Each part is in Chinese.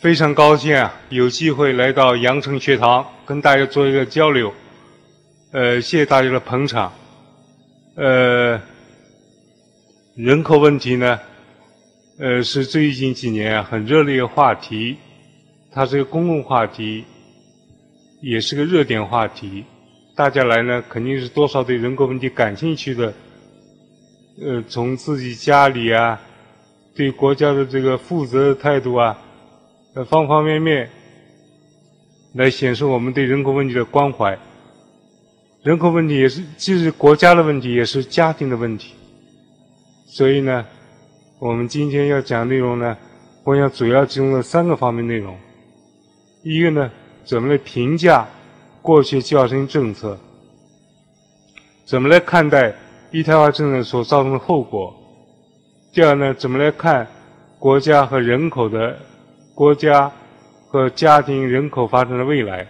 非常高兴啊，有机会来到羊城学堂跟大家做一个交流。呃，谢谢大家的捧场。呃，人口问题呢，呃，是最近几年很热的一个话题，它是个公共话题，也是个热点话题。大家来呢，肯定是多少对人口问题感兴趣的。呃，从自己家里啊，对国家的这个负责的态度啊，呃，方方面面，来显示我们对人口问题的关怀。人口问题也是既是国家的问题，也是家庭的问题。所以呢，我们今天要讲内容呢，我想主要集中了三个方面内容。一个呢，怎么来评价过去计划生育政策？怎么来看待？一胎化政策所造成的后果。第二呢，怎么来看国家和人口的国家和家庭人口发展的未来？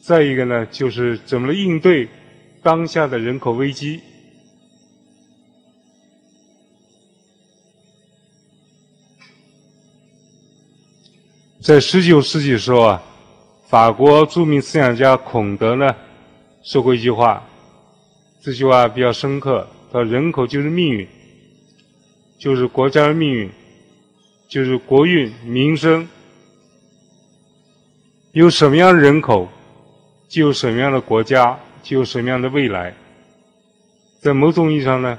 再一个呢，就是怎么来应对当下的人口危机？在十九世纪的时候啊，法国著名思想家孔德呢说过一句话。这句话比较深刻，他说人口就是命运，就是国家的命运，就是国运民生。有什么样的人口，就有什么样的国家，就有什么样的未来。在某种意义上呢，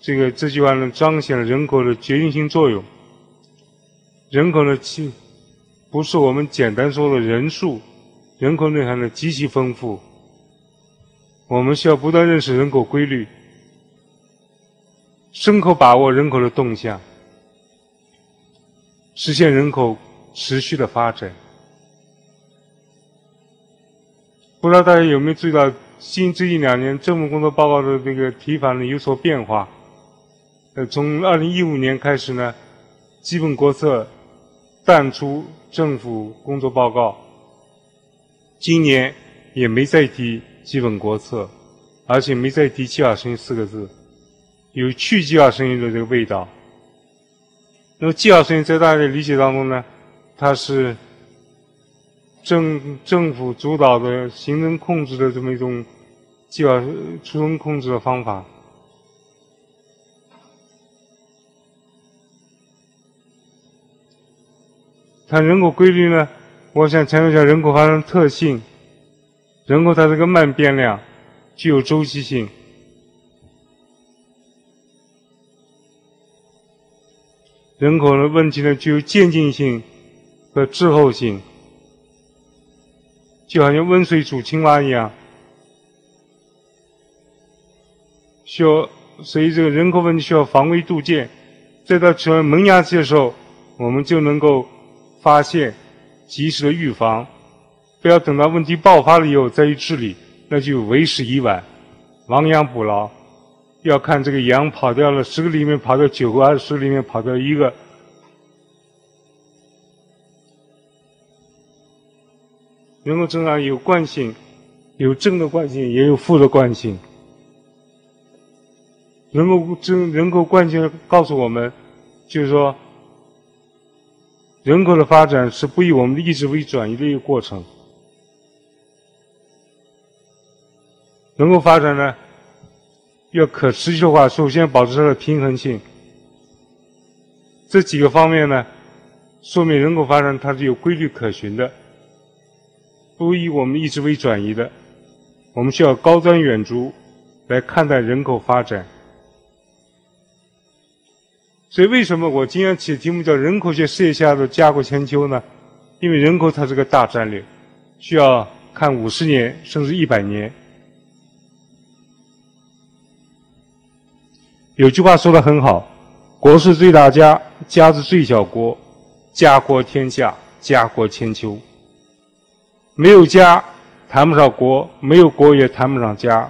这个这句话呢，彰显了人口的决定性作用。人口的其不是我们简单说的人数，人口内涵呢极其丰富。我们需要不断认识人口规律，深刻把握人口的动向，实现人口持续的发展。不知道大家有没有注意到，近最近两年政府工作报告的这个提法呢有所变化？呃，从二零一五年开始呢，基本国策淡出政府工作报告，今年也没再提。基本国策，而且没再提计划生育四个字，有去计划生育的这个味道。那么计划生育在大家的理解当中呢，它是政政府主导的行政控制的这么一种计划出生控制的方法。它人口规律呢，我想强调一下人口发生特性。人口它是个慢变量，具有周期性。人口的问题呢，具有渐进性和滞后性，就好像温水煮青蛙一样。需要，所以这个人口问题需要防微杜渐，在它出现萌芽期的时候，我们就能够发现，及时的预防。不要等到问题爆发了以后再去治理，那就为时已晚，亡羊补牢。要看这个羊跑掉了十个里面跑掉九个，还是十个里面跑掉一个。人口增长有惯性，有正的惯性，也有负的惯性。人口增人口惯性告诉我们，就是说，人口的发展是不以我们的意志为转移的一个过程。人口发展呢，要可持续的话，首先保持它的平衡性。这几个方面呢，说明人口发展它是有规律可循的，不以我们意志为转移的。我们需要高瞻远瞩来看待人口发展。所以，为什么我今天起的题目叫“人口学事业下的家国千秋”呢？因为人口它是个大战略，需要看五十年甚至一百年。有句话说的很好：“国是最大家，家是最小国，家国天下，家国千秋。”没有家，谈不上国；没有国，也谈不上家。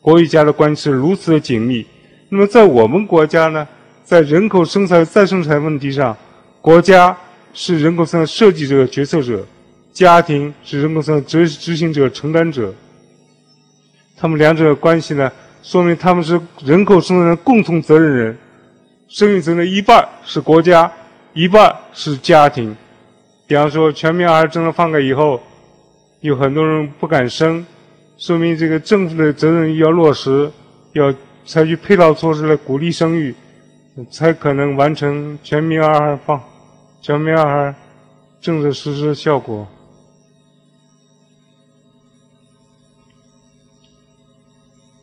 国与家的关系是如此的紧密。那么，在我们国家呢，在人口生产再生产问题上，国家是人口生产设计者、决策者，家庭是人口生产执执行者、承担者。他们两者的关系呢？说明他们是人口生产的共同责任人，生育责任一半是国家，一半是家庭。比方说，全民儿政策放开以后，有很多人不敢生，说明这个政府的责任要落实，要采取配套措施来鼓励生育，才可能完成全民二孩放、全民二孩政策实施的效果。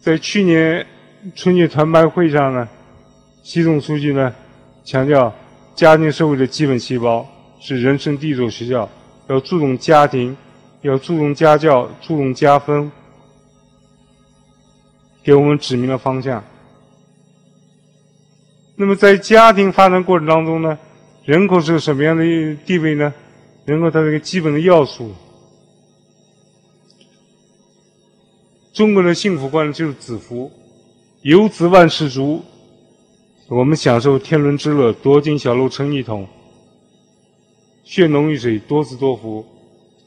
在去年春节团拜会上呢，习总书记呢强调，家庭社会的基本细胞是人生第一所学校，要注重家庭，要注重家教，注重家风，给我们指明了方向。那么在家庭发展过程当中呢，人口是个什么样的地位呢？人口它是一个基本的要素。中国的幸福观就是子福，有子万事足。我们享受天伦之乐，多金小楼成一统，血浓于水，多子多福，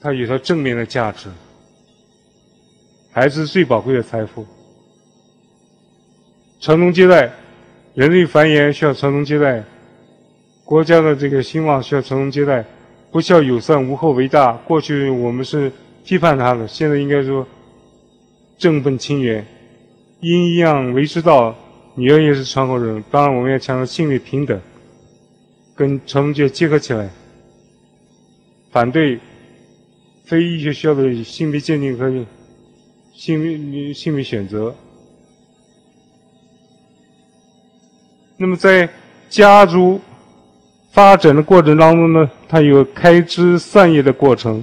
它有它正面的价值。孩子是最宝贵的财富，传宗接代，人类繁衍需要传宗接代，国家的这个兴旺需要传宗接代。不孝有三，无后为大。过去我们是批判他的，现在应该说。正本清源，阴阳为之道。女儿也是传后人，当然我们要强调性别平等，跟传宗接结合起来，反对非医学需要的性别鉴定和性别性别选择。那么在家族发展的过程当中呢，它有开枝散叶的过程，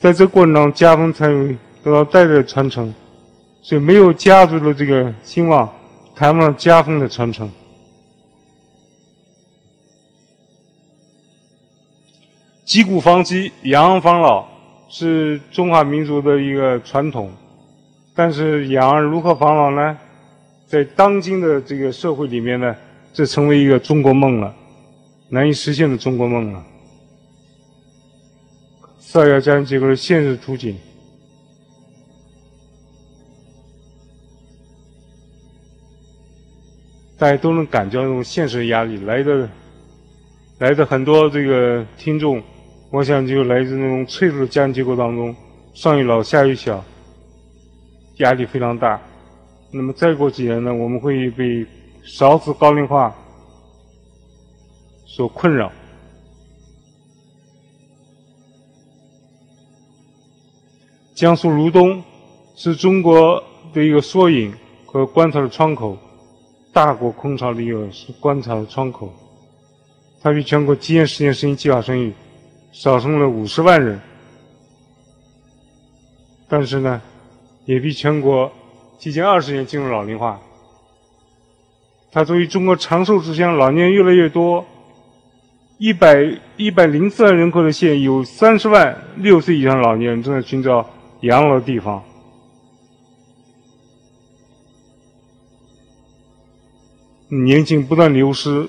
在这过程当中，家风才有。得到代代传承，所以没有家族的这个兴旺，谈不上家风的传承。击鼓防饥，养儿防老是中华民族的一个传统，但是养儿如何防老呢？在当今的这个社会里面呢，这成为一个中国梦了，难以实现的中国梦了。四要家庭结构的现实图景。大家都能感觉到那种现实的压力来的，来的很多这个听众，我想就来自那种脆弱的家庭结构当中，上有老下有小，压力非常大。那么再过几年呢，我们会被少子高龄化所困扰。江苏如东是中国的一个缩影和观察的窗口。大国空巢的一个观察的窗口，它比全国基建实验实行计划生育少生了五十万人，但是呢，也比全国提前二十年进入老龄化。它作为中国长寿之乡，老年人越来越多，一百一百零四万人口的县有三十万六岁以上老年人正在寻找养老的地方。年轻不断流失，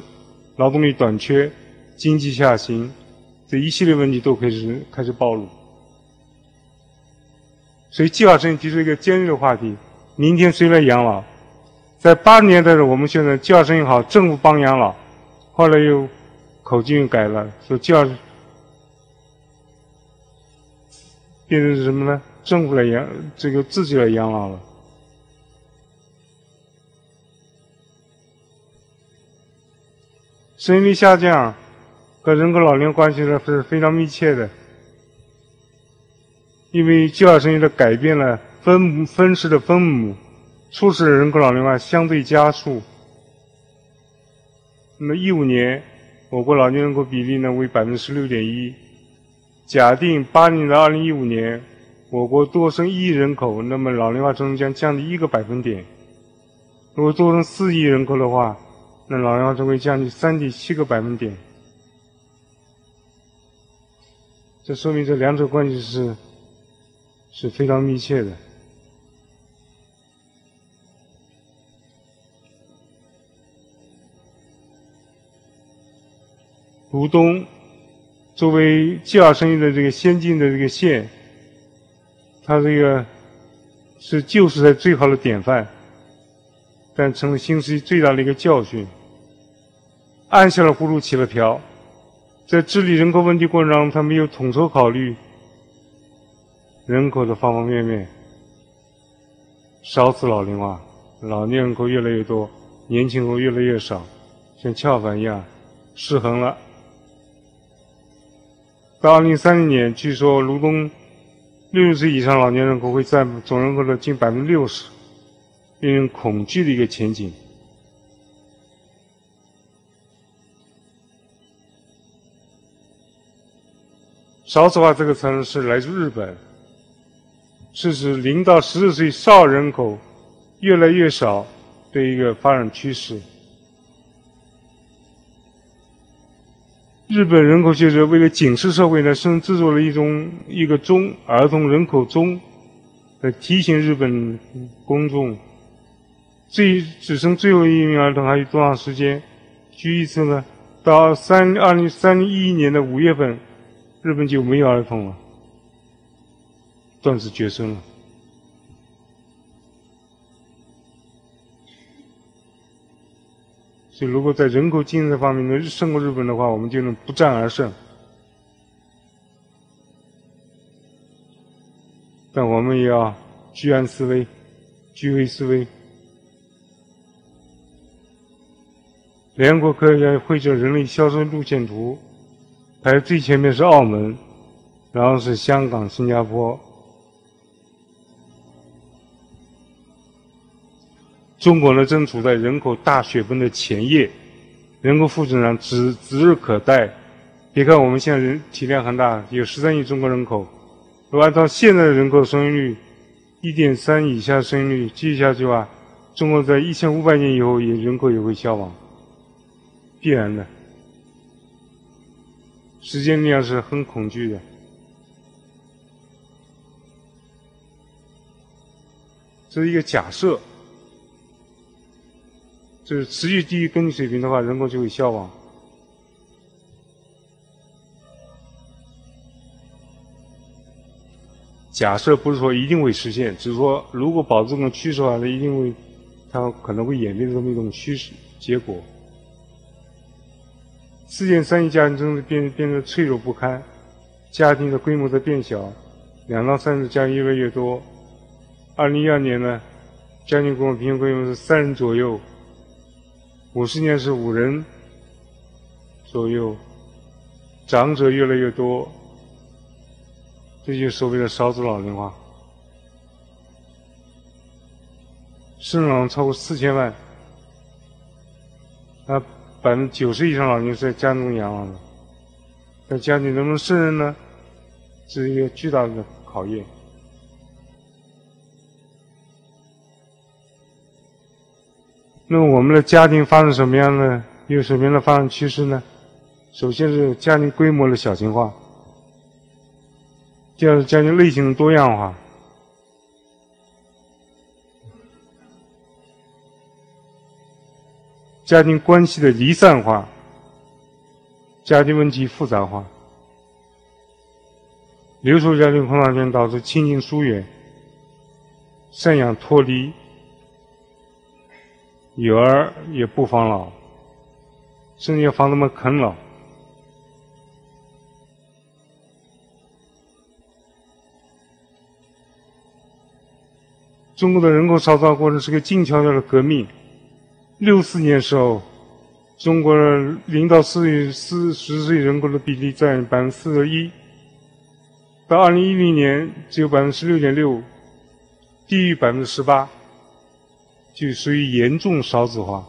劳动力短缺，经济下行，这一系列问题都开始开始暴露。所以计划生育提出一个尖锐的话题：明天谁来养老？在八十年代的我们现在计划生育好，政府帮养老，后来又口径又改了，说计划变成是什么呢？政府来养，这个自己来养老了。生育率下降和人口老龄关系呢是非常密切的，因为计划生育的改变了分母分式的分母，促使人口老龄化相对加速。那么一五年，我国老年人口比例呢为百分之十六点一。假定八零到二零一五年，我国多生一亿人口，那么老龄化程度将降低一个百分点。如果多生四亿人口的话，那老龄化就会降低三点七个百分点，这说明这两者关系是是非常密切的。鲁东作为计划生育的这个先进的这个县，它这个是旧时代最好的典范。但成了新世纪最大的一个教训。按下了葫芦起了瓢，在治理人口问题过程中，他没有统筹考虑人口的方方面面，少子老龄化，老年人口越来越多，年轻人口越来越少，像跷板一样失衡了。到二零三零年，据说卢东六十岁以上老年人口会占总人口的近百分之六十，令人恐惧的一个前景。少子化这个词是来自日本，是指零到十四岁少人口越来越少的一个发展趋势。日本人口学者为了警示社会呢，甚至制作了一种一个钟，儿童人口钟，来提醒日本公众，最只剩最后一名儿童还有多长时间？据预测呢，到三二零三零一一年的五月份，日本就没有儿童了，断子绝孙了。所以，如果在人口经济方面能胜过日本的话，我们就能不战而胜。但我们也要居安思危，居危思危。联合国科学家绘制人类消失路线图，排最前面是澳门，然后是香港、新加坡。中国呢，正处在人口大雪崩的前夜，人口负增长指指日可待。别看我们现在人体量很大，有十三亿中国人口，如果按照现在的人口生育率，一点三以下生育率继续下去的话，中国在一千五百年以后也人口也会消亡，必然的。时间力量是很恐惧的，这是一个假设。就是持续低于根据水平的话，人口就会消亡。假设不是说一定会实现，只是说如果保持这种趋势的话，它一定会，它可能会演变成这么一种趋势结果。四点三亿家庭中的变变得脆弱不堪，家庭的规模在变小，两到三人家庭越来越多。二零一二年呢，家庭规模平均规模是三人左右。五十年是五人左右，长者越来越多，这就所谓的少子老龄化。生老超过四千万，那百分之九十以上老人是在家中养老的，在家庭能不能胜任呢？是一个巨大的考验。那么我们的家庭发生什么样的、有什么样的发展趋势呢？首先是家庭规模的小型化，第二是家庭类型的多样化，家庭关系的离散化，家庭问题复杂化，留守家庭通常间导致亲情疏远、赡养脱离。有儿也不防老，甚至要防他们啃老。中国的人口少子化过程是个静悄悄的革命。六四年时候，中国零到四岁四十岁人口的比例占百分之四十一，到二零一零年只有百分之十六点六，低于百分之十八。就属于严重少子化。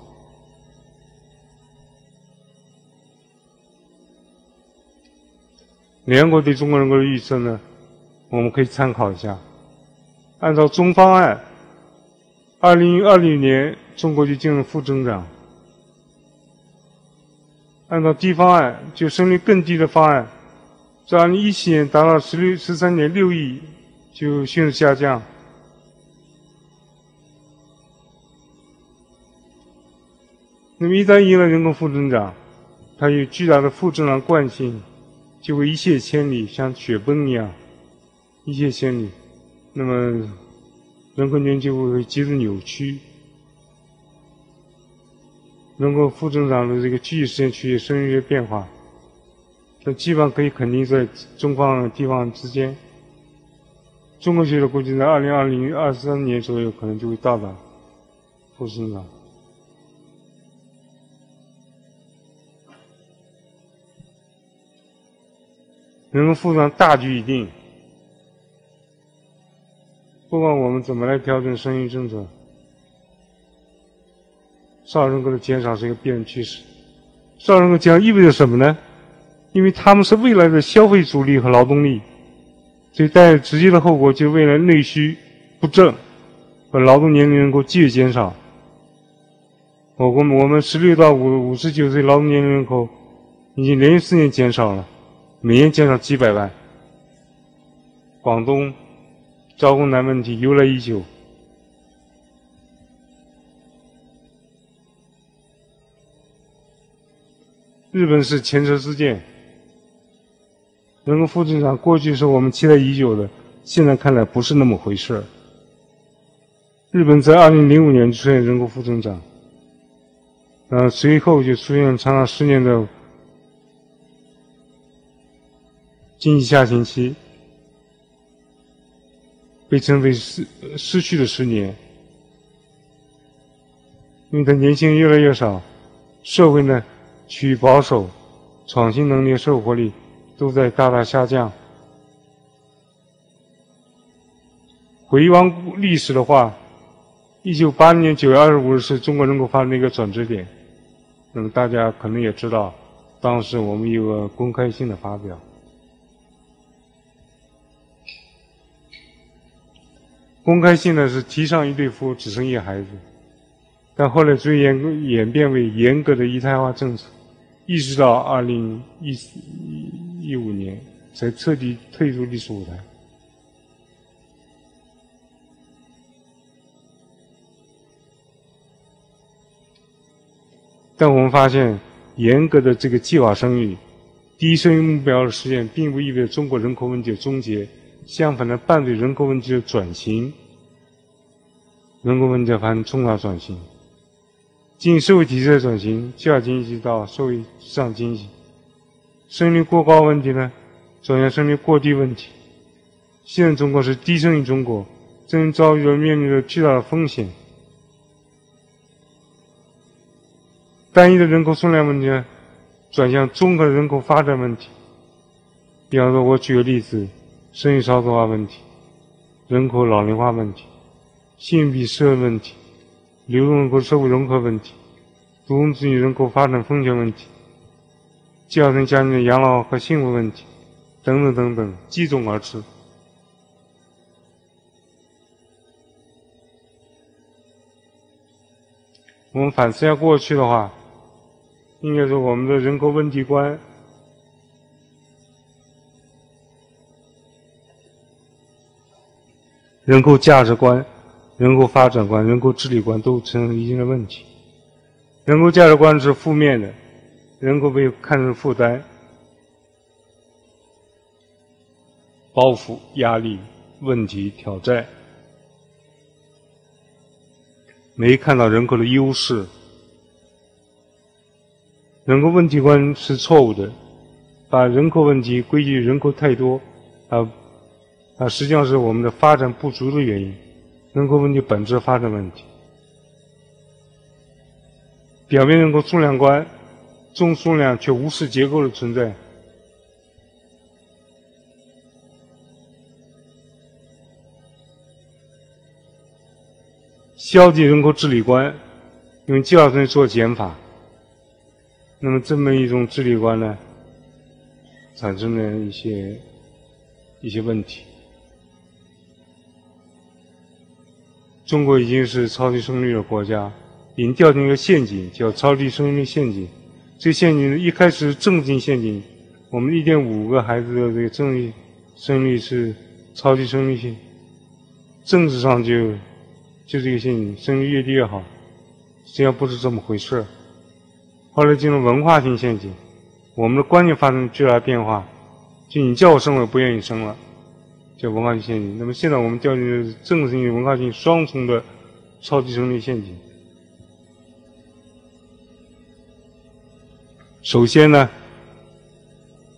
联合国对中国人口的预测呢，我们可以参考一下。按照中方案，二零二零年中国就进入负增长；按照低方案，就生育更低的方案，在二零一七年达到十六十三点六亿，就迅速下降。那么一旦迎来人口负增长，它有巨大的负增长惯性，就会一泻千里，像雪崩一样一泻千里。那么人口年就会急速扭曲。能够负增长的这个具体时间出现生育率变化，这基本上可以肯定在中方地方之间。中国学者估计在二零二零二三年左右可能就会到达负增长。能够负增长大局已定，不管我们怎么来调整生育政策。少人口的减少是一个必然趋势。少人口减少意味着什么呢？因为他们是未来的消费主力和劳动力，所以带来直接的后果就是未来内需不振和劳动年龄人口继续减少。我国我们十六到五五十九岁劳动年龄人口已经连续四年减少了，每年减少几百万。广东招工难问题由来已久。日本是前车之鉴，人口负增长过去是我们期待已久的，现在看来不是那么回事儿。日本在二零零五年出现人口负增长，呃，随后就出现长达十年的经济下行期，被称为失失去的十年，因为它年轻人越来越少，社会呢？趋保守，创新能力、社会活力都在大大下降。回望历史的话，一九八零年九月二十五日是中国人口发展的一个转折点。那么大家可能也知道，当时我们有个公开性的发表。公开性的是提倡一对夫只生一孩子，但后来逐渐演演变为严格的一胎化政策。一直到二零一四一五年才彻底退出历史舞台。但我们发现，严格的这个计划生育、低生育目标的实现，并不意味着中国人口问题的终结，相反的，伴随人口问题的转型，人口问题发生重大转型。经社会体制的转型，计划经济到社会市场经济，生育过高问题呢，转向生育过低问题。现在中国是低生育中国，正遭遇着面临着巨大的风险。单一的人口数量问题呢，转向综合人口发展问题。比方说，我举个例子：生育少子化问题、人口老龄化问题、性比社会问题。流动人口社会融合问题、独生子女人口发展风险问题、家庭家庭的养老和幸福问题等等等等，接踵而至。我们反思一下过去的话，应该说我们的人口问题观、人口价值观。人口发展观、人口治理观都存在一定的问题。人口价值观是负面的，人口被看成负担、包袱、压力、问题、挑战，没看到人口的优势。人口问题观是错误的，把人口问题归结于人口太多，啊啊，实际上是我们的发展不足的原因。人口问题本质发展问题，表面人口数量观，重数量却无视结构的存在；消极人口治理观，用计划生育做减法。那么这么一种治理观呢，产生了一些一些问题。中国已经是超级生育的国家，已经掉进一个陷阱，叫超低生育率陷阱。这个陷阱一开始政治性陷阱，我们一点五个孩子的这个生育生育是超级生育性，政治上就就这个陷阱，生育越低越好，实际上不是这么回事。后来进入文化性陷阱，我们的观念发生巨大变化，就你叫我生，我不愿意生了。叫文化性陷阱。那么现在我们掉进的是政治性、文化性双重的超级生育陷阱。首先呢，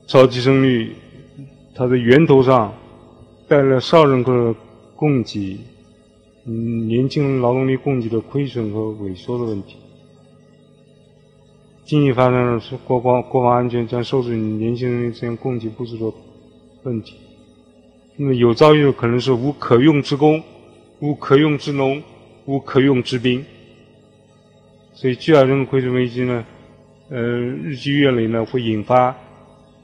超级生率它的源头上带来了少人口的供给，嗯，年轻劳动力供给的亏损和萎缩的问题。经济发展是国防国防安全将受制于年轻人之间供给不足的问题。那么有朝一日可能是无可用之工、无可用之农、无可用之兵。所以巨大人口亏损危机呢，呃，日积月累呢，会引发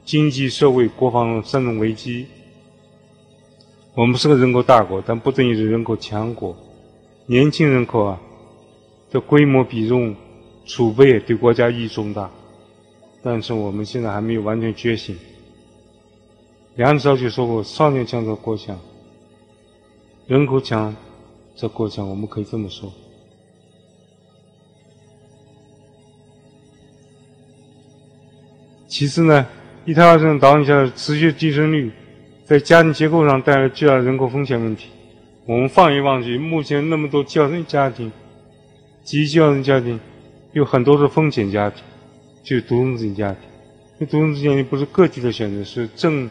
经济社会国防三种危机。我们是个人口大国，但不等于是人口强国。年轻人口啊的规模比重。储备对国家意义重大，但是我们现在还没有完全觉醒。梁子就说过：“少年强则国强，人口强则国强。”我们可以这么说。其次呢，一胎二生导致下持续低生育，在家庭结构上带来巨大的人口风险问题。我们放眼望去，目前那么多教生家庭，极教生家庭。有很多是风险家庭，就是独生子女家庭。那独生子女家庭不是个体的选择，是政，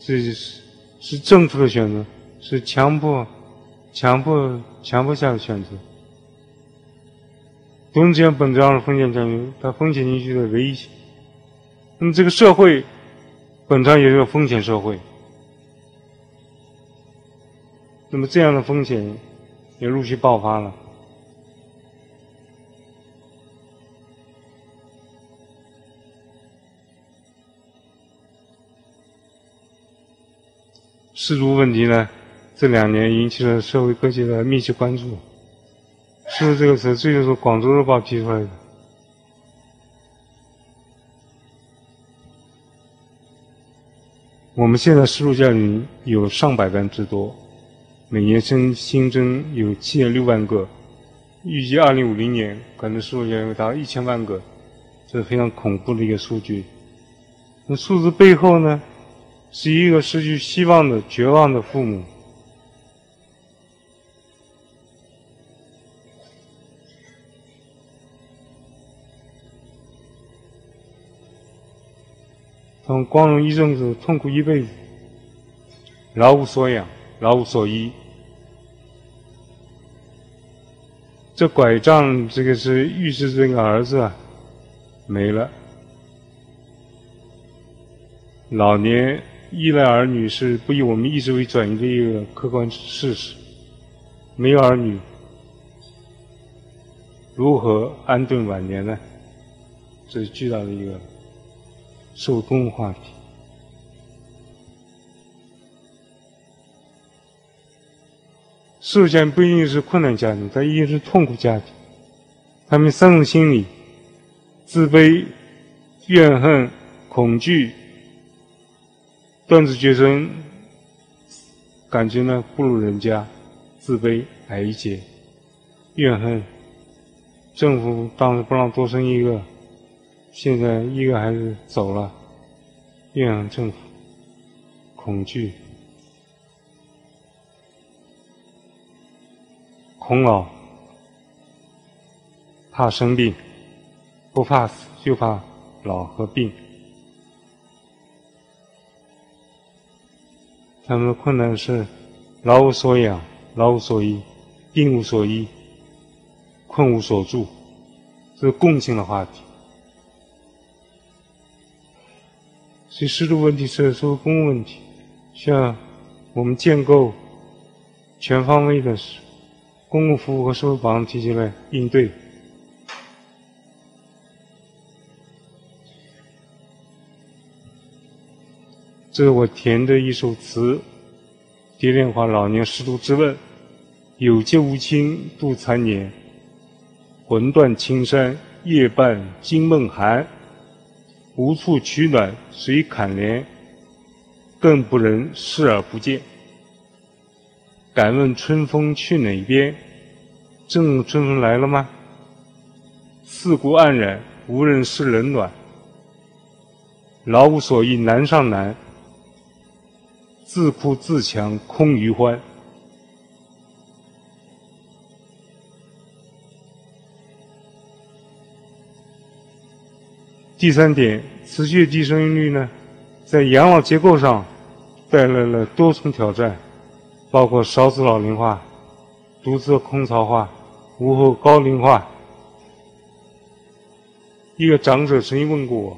这是是政府的选择，是强迫、强迫、强迫下的选择。董子健本质上是风险家庭，它风险情绪的唯一性。那么这个社会，本质上也是个风险社会。那么这样的风险也陆续爆发了。失足问题呢，这两年引起了社会各界的密切关注。失足这个词，这就是广州日报提出来的。我们现在失足家庭有上百万之多，每年新新增有七点六万个，预计二零五零年可能失足家庭达到一千万个，这是非常恐怖的一个数据。那数字背后呢？是一个失去希望的绝望的父母。他们光荣一阵子，痛苦一辈子，老无所养，老无所依。这拐杖，这个是预示这个儿子啊，没了。老年。依赖儿女是不以我们意志为转移的一个客观事实。没有儿女，如何安顿晚年呢？这是巨大的一个社会公共话题。受家不一定是困难家庭，它一定是痛苦家庭。他们三种心理：自卑、怨恨、恐惧。断子绝孙，感觉呢不如人家，自卑、矮一截、怨恨，政府当时不让多生一个，现在一个孩子走了，怨恨政府，恐惧，恐老，怕生病，不怕死就怕老和病。他们的困难是老无所养、老无所依、病无所依、困无所住，这是共性的话题。所以，适度问题是社会公共问题，需要我们建构全方位的公共服务和社会保障体系来应对。这是我填的一首词，《蝶恋花·老年失独之问》：有节无亲度残年，魂断青山夜半惊梦寒。无处取暖谁堪怜？更不忍视而不见。敢问春风去哪边？正春风来了吗？四顾黯然，无人施冷暖。老无所依难上难。自哭自强空余欢。第三点，持续低生育率呢，在养老结构上带来了多重挑战，包括少子老龄化、独子空巢化、屋后高龄化。一个长者曾经问过我：“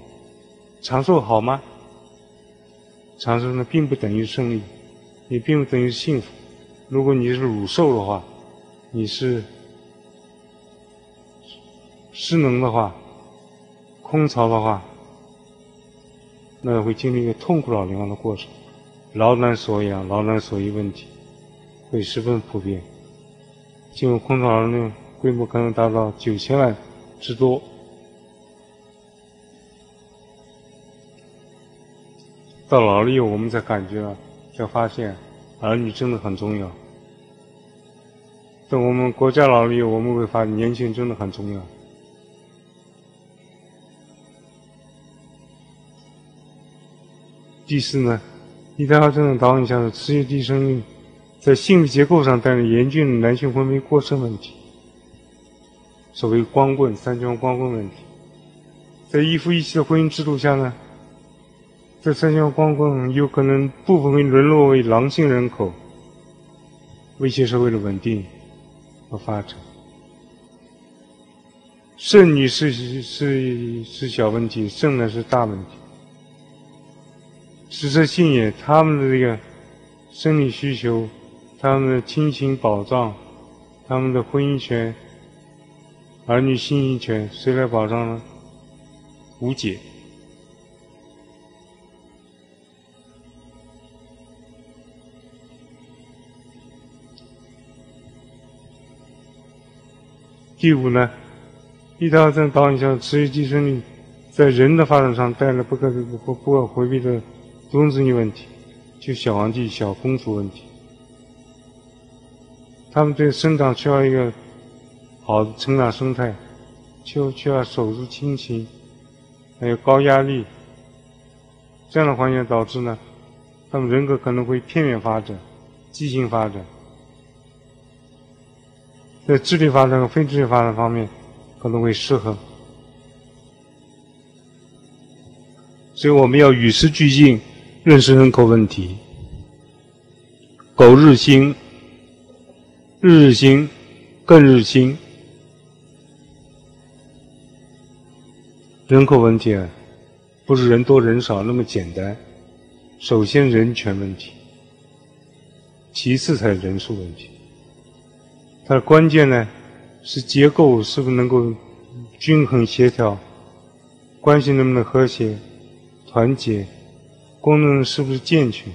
长寿好吗？”长寿呢，并不等于胜利，也并不等于幸福。如果你是乳瘦的话，你是失能的话，空巢的话，那会经历一个痛苦老龄化的过程，老难所养、老难所依问题会十分普遍。进入空巢老龄规模可能达到九千万之多。到老了以后，我们才感觉，才发现，儿女真的很重要。等我们国家老了以后，我们会发现年轻人真的很重要。第四呢，一胎化症的导引下的持续低生育，在性别结构上带来严峻的男性婚配过剩问题，所谓光棍、三圈光棍问题，在一夫一妻的婚姻制度下呢？这三项光棍有可能部分会沦落为狼性人口，威胁社会的稳定和发展。剩女是是是小问题，剩男是大问题。实质性也，他们的这个生理需求、他们的亲情保障、他们的婚姻权、儿女信息权，谁来保障呢？无解。第五呢，一胎化症导引下的持续低生育，在人的发展上带来不可不不可回避的终子女问题，就小皇帝、小公主问题。他们对生长需要一个好的成长生态，就需要手足亲情，还有高压力，这样的环境导致呢，他们人格可能会片面发展、畸形发展。在智力发展和非智力发展方面可能会失衡，所以我们要与时俱进，认识人口问题。苟日新，日日新，更日新。人口问题啊，不是人多人少那么简单。首先人权问题，其次才是人数问题。它的关键呢，是结构是不是能够均衡协调，关系能不能和谐、团结，功能是不是健全？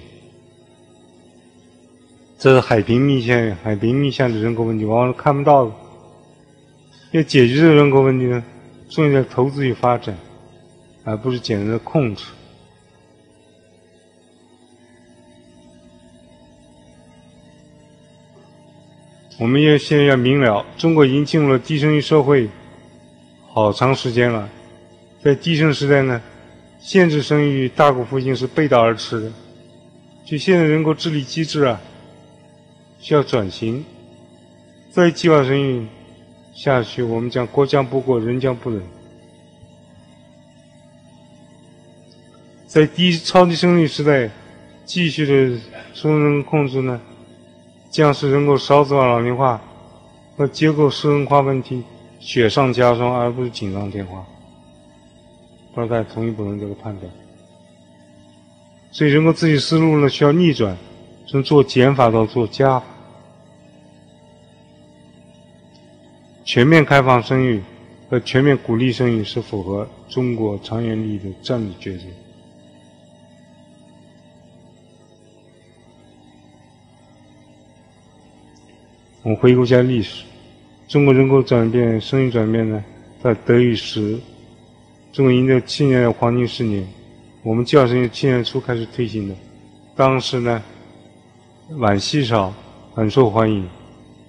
这是海平面线海平面线的人口问题，往往是看不到的。要解决这个人口问题呢，重要在投资与发展，而不是简单的控制。我们要现在要明了，中国已经进入了低生育社会好长时间了。在低生时代呢，限制生育、大国复兴是背道而驰的。就现在人口治理机制啊，需要转型。再计划生育下去，我们讲国将不国，人将不人。在低超低生育时代，继续的生存控制呢？将使人口少子化、老龄化和结构失衡化问题雪上加霜，而不是锦上添花。不知道大家同意不同意这个判断？所以人口自己思路呢需要逆转，从做减法到做加法。全面开放生育和全面鼓励生育是符合中国长远利益的战略抉择。我们回顾一下历史，中国人口转变、生育转变呢，在德与时，中国迎着七年的黄金十年。我们计划生育七年初开始推行的，当时呢，晚稀少，很受欢迎，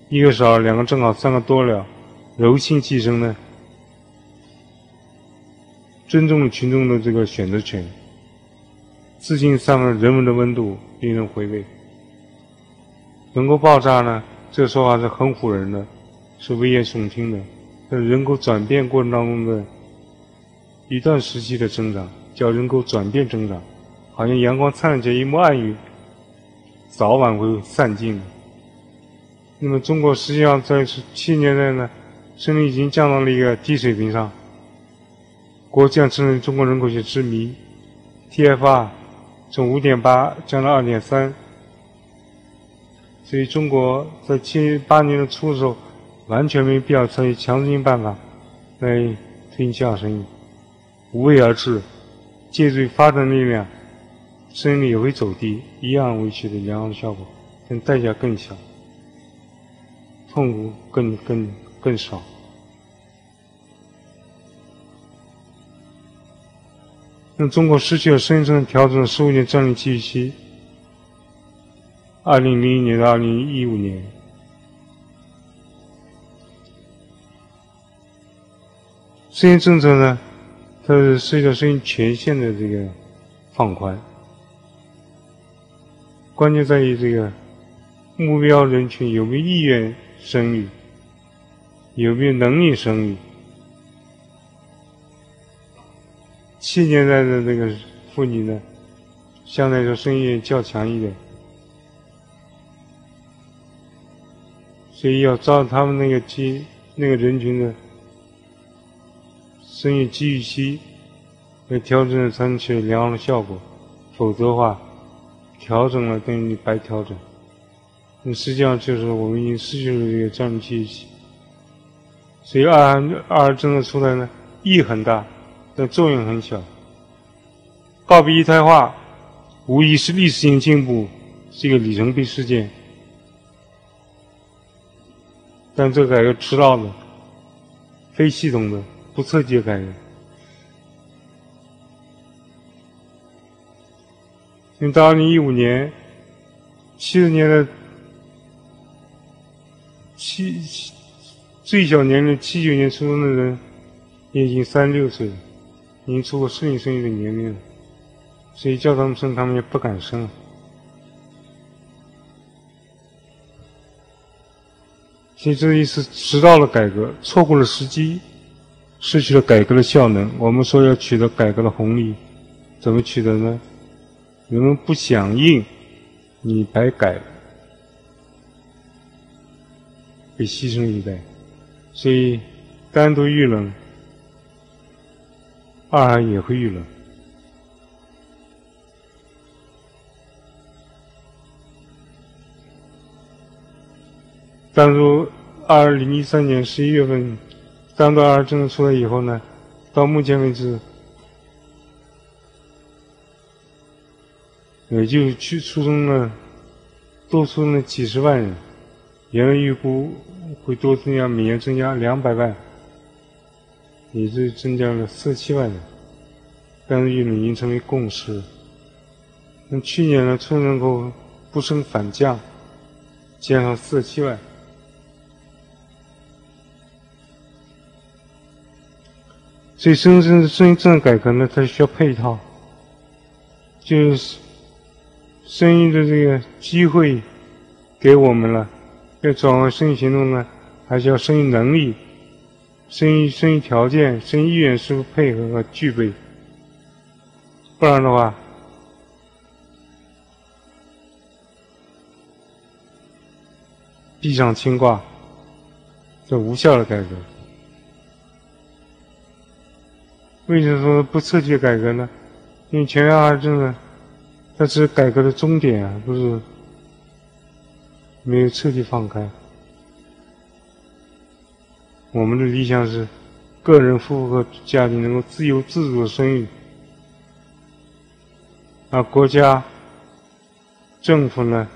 一个少，两个正好，三个多了，柔性计生呢，尊重了群众的这个选择权，自信散发人文的温度，令人回味。人口爆炸呢？这说法是很唬人的，是危言耸听的。在人口转变过程当中的一段时期的增长，叫人口转变增长，好像阳光灿烂间一抹暗云，早晚会散尽。那么中国实际上在七十年代呢，生育已经降到了一个低水平上，国将承认中国人口学之谜，TFR 从五点八降到二点三，所以中国在七八年的初的时候，完全没必要采取强制性办法来推进教生育。无为而治，借助发展力量，生育也会走低，一样会取得良好的效果，但代价更小，痛苦更更更少。那中国失去了深层调整十五年战略机遇期，二零零一年到二零一五年，生育政策呢？它是涉及到生育权限的这个放宽，关键在于这个目标人群有没有意愿生育，有没有能力生育。七年代的那个妇女呢，相对来说生育较强一点，所以要照他们那个机那个人群的。生育机遇期来调整才能取得良好的效果，否则的话，调整了等于你白调整。那实际上就是我们已经失去了这个战略机遇期。所以二二二政策出来呢，意义很大，但作用很小。告别一胎化，无疑是历史性进步，是一个里程碑事件。但这个改革迟到了，非系统的。不测解改革，因为到二零一五年，七十年的七最小年龄七九年出生的人，也已经三十六岁了，已经出过适龄生育的年龄了，所以叫他们生，他们也不敢生。所以这一次迟到了改革，错过了时机。失去了改革的效能。我们说要取得改革的红利，怎么取得呢？人们不响应，你白改，被牺牲一代。所以，单独遇冷，二孩也会遇冷。但如二零一三年十一月份。单独儿政策出来以后呢，到目前为止，也就去出生了，多出生了几十万人，原来预估会多增加每年增加两百万，也就增加了四七万人，但是已经成为共识。那去年呢，出生人口不升反降，减少四七万。所以，生生生政策改革呢，它需要配套，就是生育的这个机会给我们了，要转换生育行动呢，还是要生育能力、生育生育条件、生育意愿是否配合和具备？不然的话，壁上牵挂，这无效的改革。为什么说不彻底改革呢？因为全员二政呢，它是改革的终点啊，不是没有彻底放开。我们的理想是，个人、夫妇和家庭能够自由自主的生育，而国家、政府呢，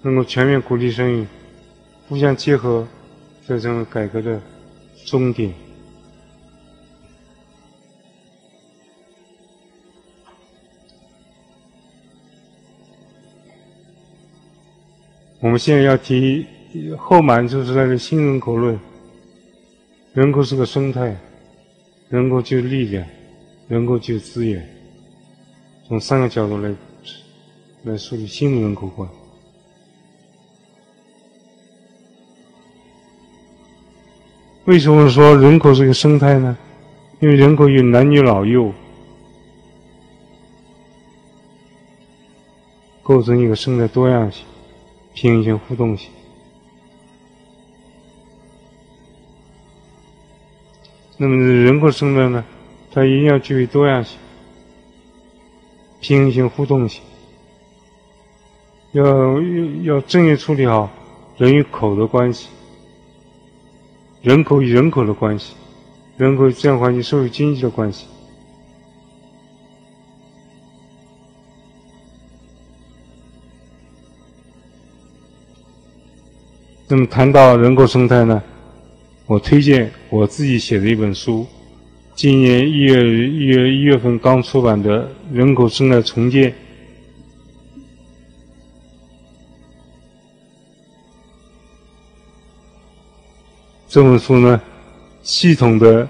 能够全面鼓励生育，互相结合，这成为改革的终点。我们现在要提后满就是那个新人口论，人口是个生态，人口就是力量，人口就是资源，从三个角度来来树立新的人口观。为什么说人口是个生态呢？因为人口有男女老幼，构成一个生态多样性、平衡性、互动性。那么人口生态呢，它一定要具备多样性、平衡性、互动性，要要正确处理好人与口的关系，人口与人口的关系。人口与自然环境、社会经济的关系。那么谈到人口生态呢，我推荐我自己写的一本书，今年一月一月一月份刚出版的《人口生态重建》这本书呢。系统的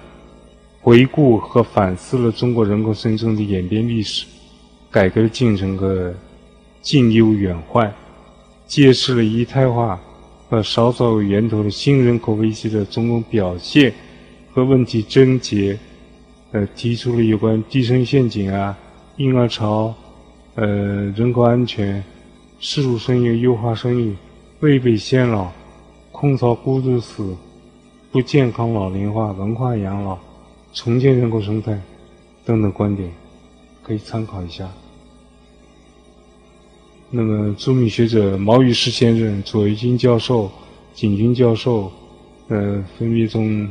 回顾和反思了中国人口生成的演变历史、改革进程和近忧远患，揭示了一胎化和少子源头的新人口危机的种种表现和问题症结，呃，提出了有关低生陷阱啊、婴儿潮、呃人口安全、适度生育、优化生育、未备先老、空巢孤独死。不健康老龄化、文化养老、重建人口生态等等观点，可以参考一下。那么，著名学者毛宇士先生、左一军教授、景军教授，呃，分别从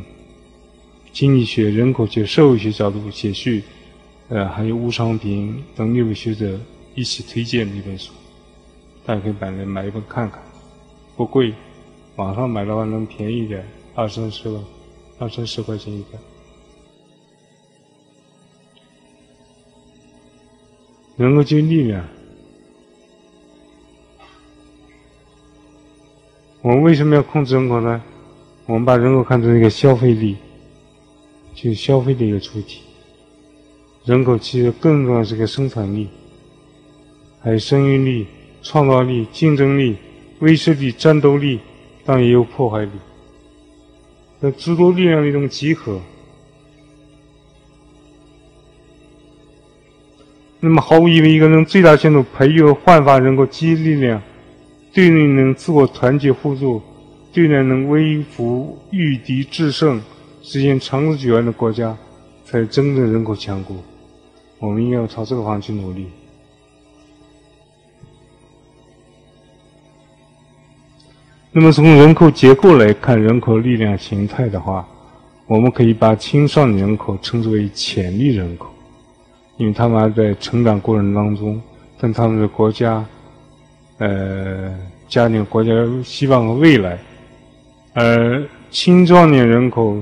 经济学、人口学、社会学角度写序，呃，还有吴昌平等六位学者一起推荐的一本书，大家可以买来买一本看看，不贵，网上买的话能便宜点。二三十吧，二三十块钱一本。人口就力量，我们为什么要控制人口呢？我们把人口看成一个消费力，就是消费的一个主体。人口其实更重要是个生产力，还有生育力、创造力、竞争力、威慑力、战斗力，当然也有破坏力。这诸多力量的一种集合。那么，毫无疑问，一个能最大限度培育和焕发人口积极力量，对内能自我团结互助，对内能威服御敌制胜，实现长治久安的国家，才是真正人口强国。我们应该要朝这个方向去努力。那么从人口结构来看，人口力量形态的话，我们可以把青少年人口称之为潜力人口，因为他们还在成长过程当中，但他们的国家，呃，家庭、国家希望和未来。而青壮年人口、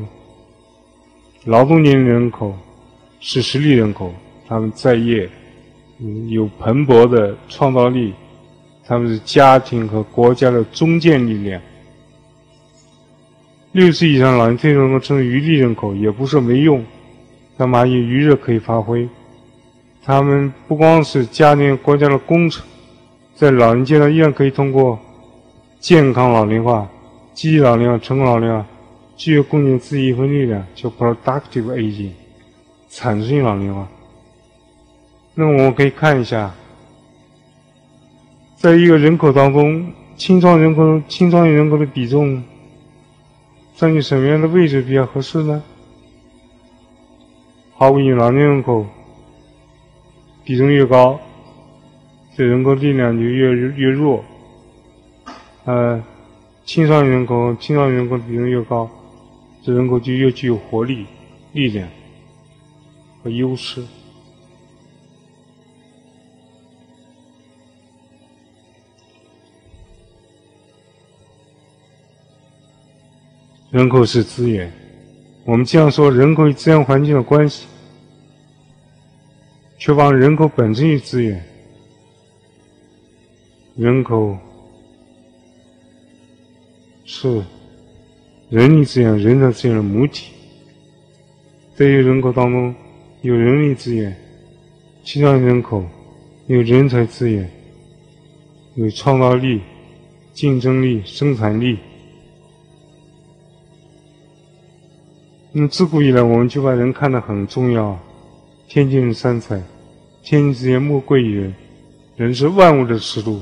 劳动年龄人口是实力人口，他们在业，嗯有蓬勃的创造力。他们是家庭和国家的中坚力量。六十以上老年退休人口称为余力人口，也不是没用，他们还有余热可以发挥。他们不光是家庭、国家的工程，在老年阶段依然可以通过健康老龄化、积极老龄化、成功老龄化，具有贡献自己一份力量，叫 productive aging，产出性老龄化。那么我们可以看一下。在一个人口当中，青壮人口、青壮年人口的比重占据什么样的位置比较合适呢？毫无疑问，老年人口比重越高，这人口力量就越越弱。呃，青少年人口、青少年人口比重越高，这人口就越具有活力、力量和优势。人口是资源，我们经常说人口与自然环境的关系，却忘人口本身与资源。人口是人力资源、人才资源的母体。在于人口当中，有人力资源，其他人口有人才资源，有创造力、竞争力、生产力。那么自古以来，我们就把人看得很重要。天地人三才，天地之间莫贵于人，人是万物的尺度。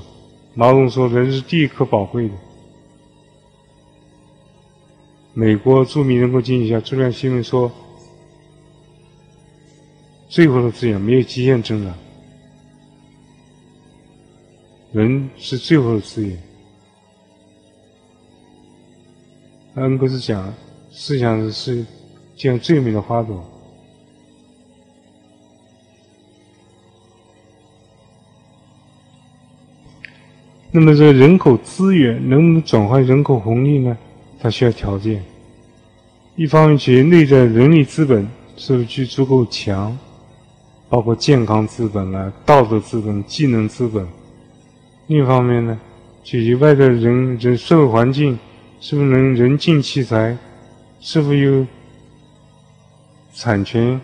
毛泽东说：“人是第一可宝贵的。”美国著名人口经济学家朱利安·西蒙说：“最后的资源没有极限增长，人是最后的资源。”恩格斯讲：“思想是世界上最美的花朵。”那么，这个人口资源能不能转换人口红利呢？它需要条件。一方面，其内在人力资本是不是足够强，包括健康资本啦、道德资本、技能资本；另一方面呢，其外在人人社会环境是不是能人尽其才，是否有产权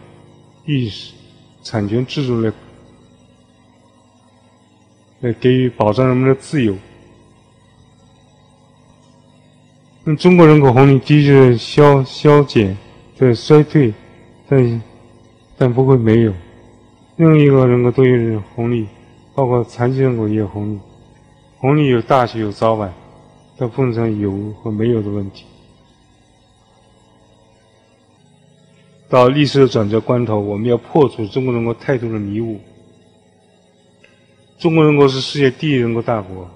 意识、产权制度来来给予保障人们的自由。那中国人口红利的消消减在衰退，但但不会没有。任何一个人口都有红利，包括残疾人口也有红利。红利有大小有早晚，它分成有和没有的问题。到历史的转折关头，我们要破除中国人口太多的迷雾。中国人口是世界第一人口大国，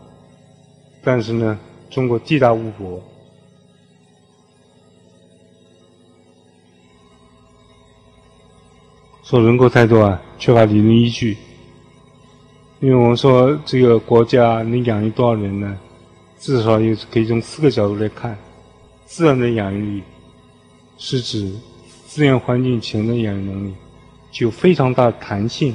但是呢，中国地大物博。说人口太多啊，缺乏理论依据。因为我们说这个国家能养育多少人呢？至少也可以从四个角度来看：自然的养育力是指自然环境潜在养育能力具有非常大的弹性；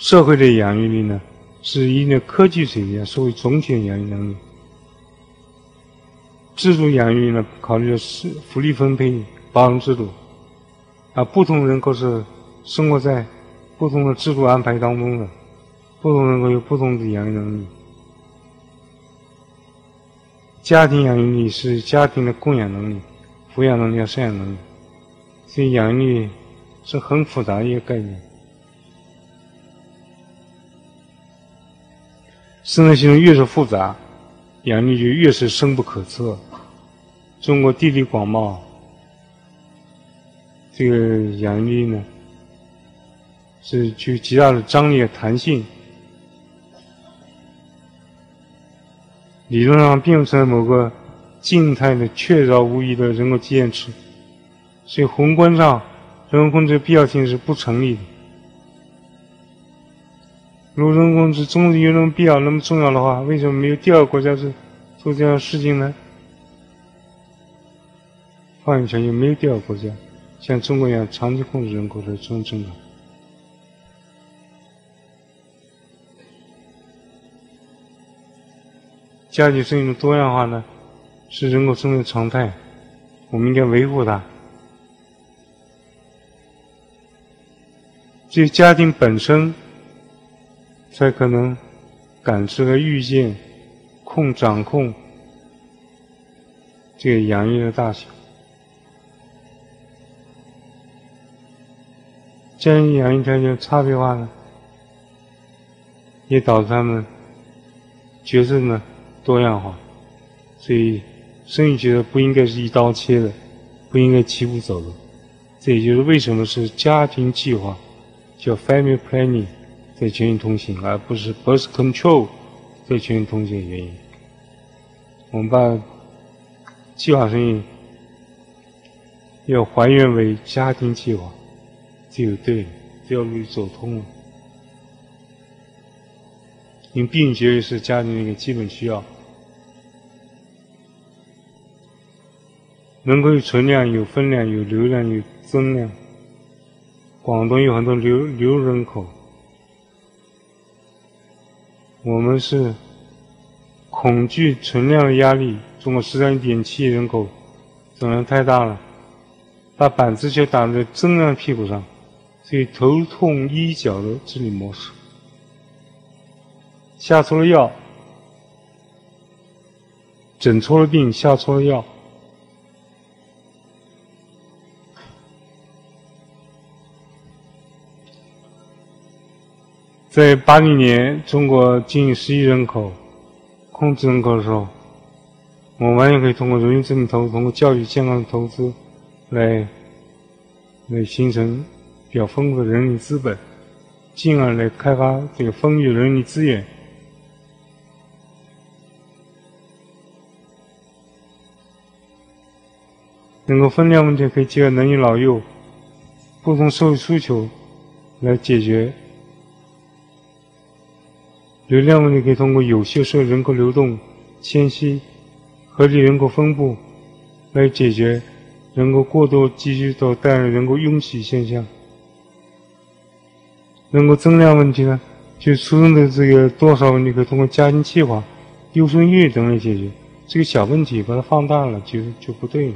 社会的养育力呢，是一定的科技水平、社会总体的养育能力；制度养育呢，考虑的是福利分配。包容制度，啊，不同人口是生活在不同的制度安排当中的，不同人口有不同的养育能力。家庭养育力是家庭的供养能力、抚养能力和赡养能力，所以养育力是很复杂的一个概念。生态系统越是复杂，养育就越是深不可测。中国地理广袤。这个养育力呢，是具有极大的张力和弹性。理论上并不存在某个静态的、确凿无疑的人口基线池，所以宏观上人工控制必要性是不成立的。如人口控制真的有那么必要、那么重要的话，为什么没有第二个国家做做这样的事情呢？放眼全球，没有第二个国家。像中国一样长期控制人口的这种增长，家庭生育的多样化呢，是人口生的常态，我们应该维护它。这些家庭本身才可能感知和预见、控掌控这个养育的大小。这样养育条件差别化呢，也导致他们角色呢多样化，所以生育角色不应该是一刀切的，不应该齐步走的。这也就是为什么是家庭计划叫 family planning 在全球通行，而不是 birth control 在全球通行的原因。我们把计划生育要还原为家庭计划。只有对，这条路走通了。因为病节育是家庭的一个基本需要，人口有存量、有分量、有流量、有增量。广东有很多流流人口，我们是恐惧存量的压力。中国十三点七亿人口，总量太大了，把板子就打在增量屁股上。所以头痛医脚的治理模式，下错了药，诊错了病，下错了药。在八零年，中国近十亿人口控制人口的时候，我们完全可以通过人力资本投资，通过教育健康的投资，来来形成比较丰富的人力资本，进而来开发这个丰裕人力资源，能够分量问题可以结合男女老幼不同社会需求来解决。流量问题可以通过有序社人口流动、迁徙、合理人口分布来解决人口过多集聚所带来人口拥挤现象。人口增量问题呢，就出生的这个多少问题可以通过家庭计划、优生育等来解决。这个小问题把它放大了，就就不对了。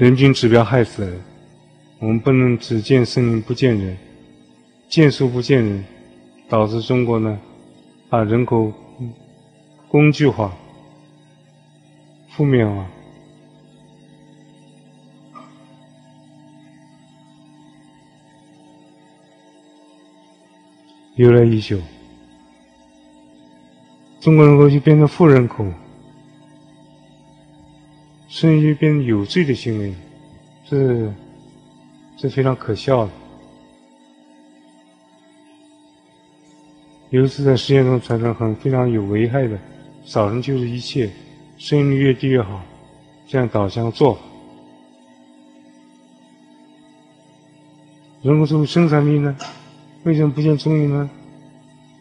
人均指标害死人，我们不能只见森林不见人，见树不见人，导致中国呢把人口工具化、负面化。由来已久，中国人口就变成富人口。生育变成有罪的行为，这这非常可笑的。尤其在实验中产生很非常有危害的“少人就是一切”，生育越低越好，这样导向做法。人口作为生产力呢？为什么不见踪影呢？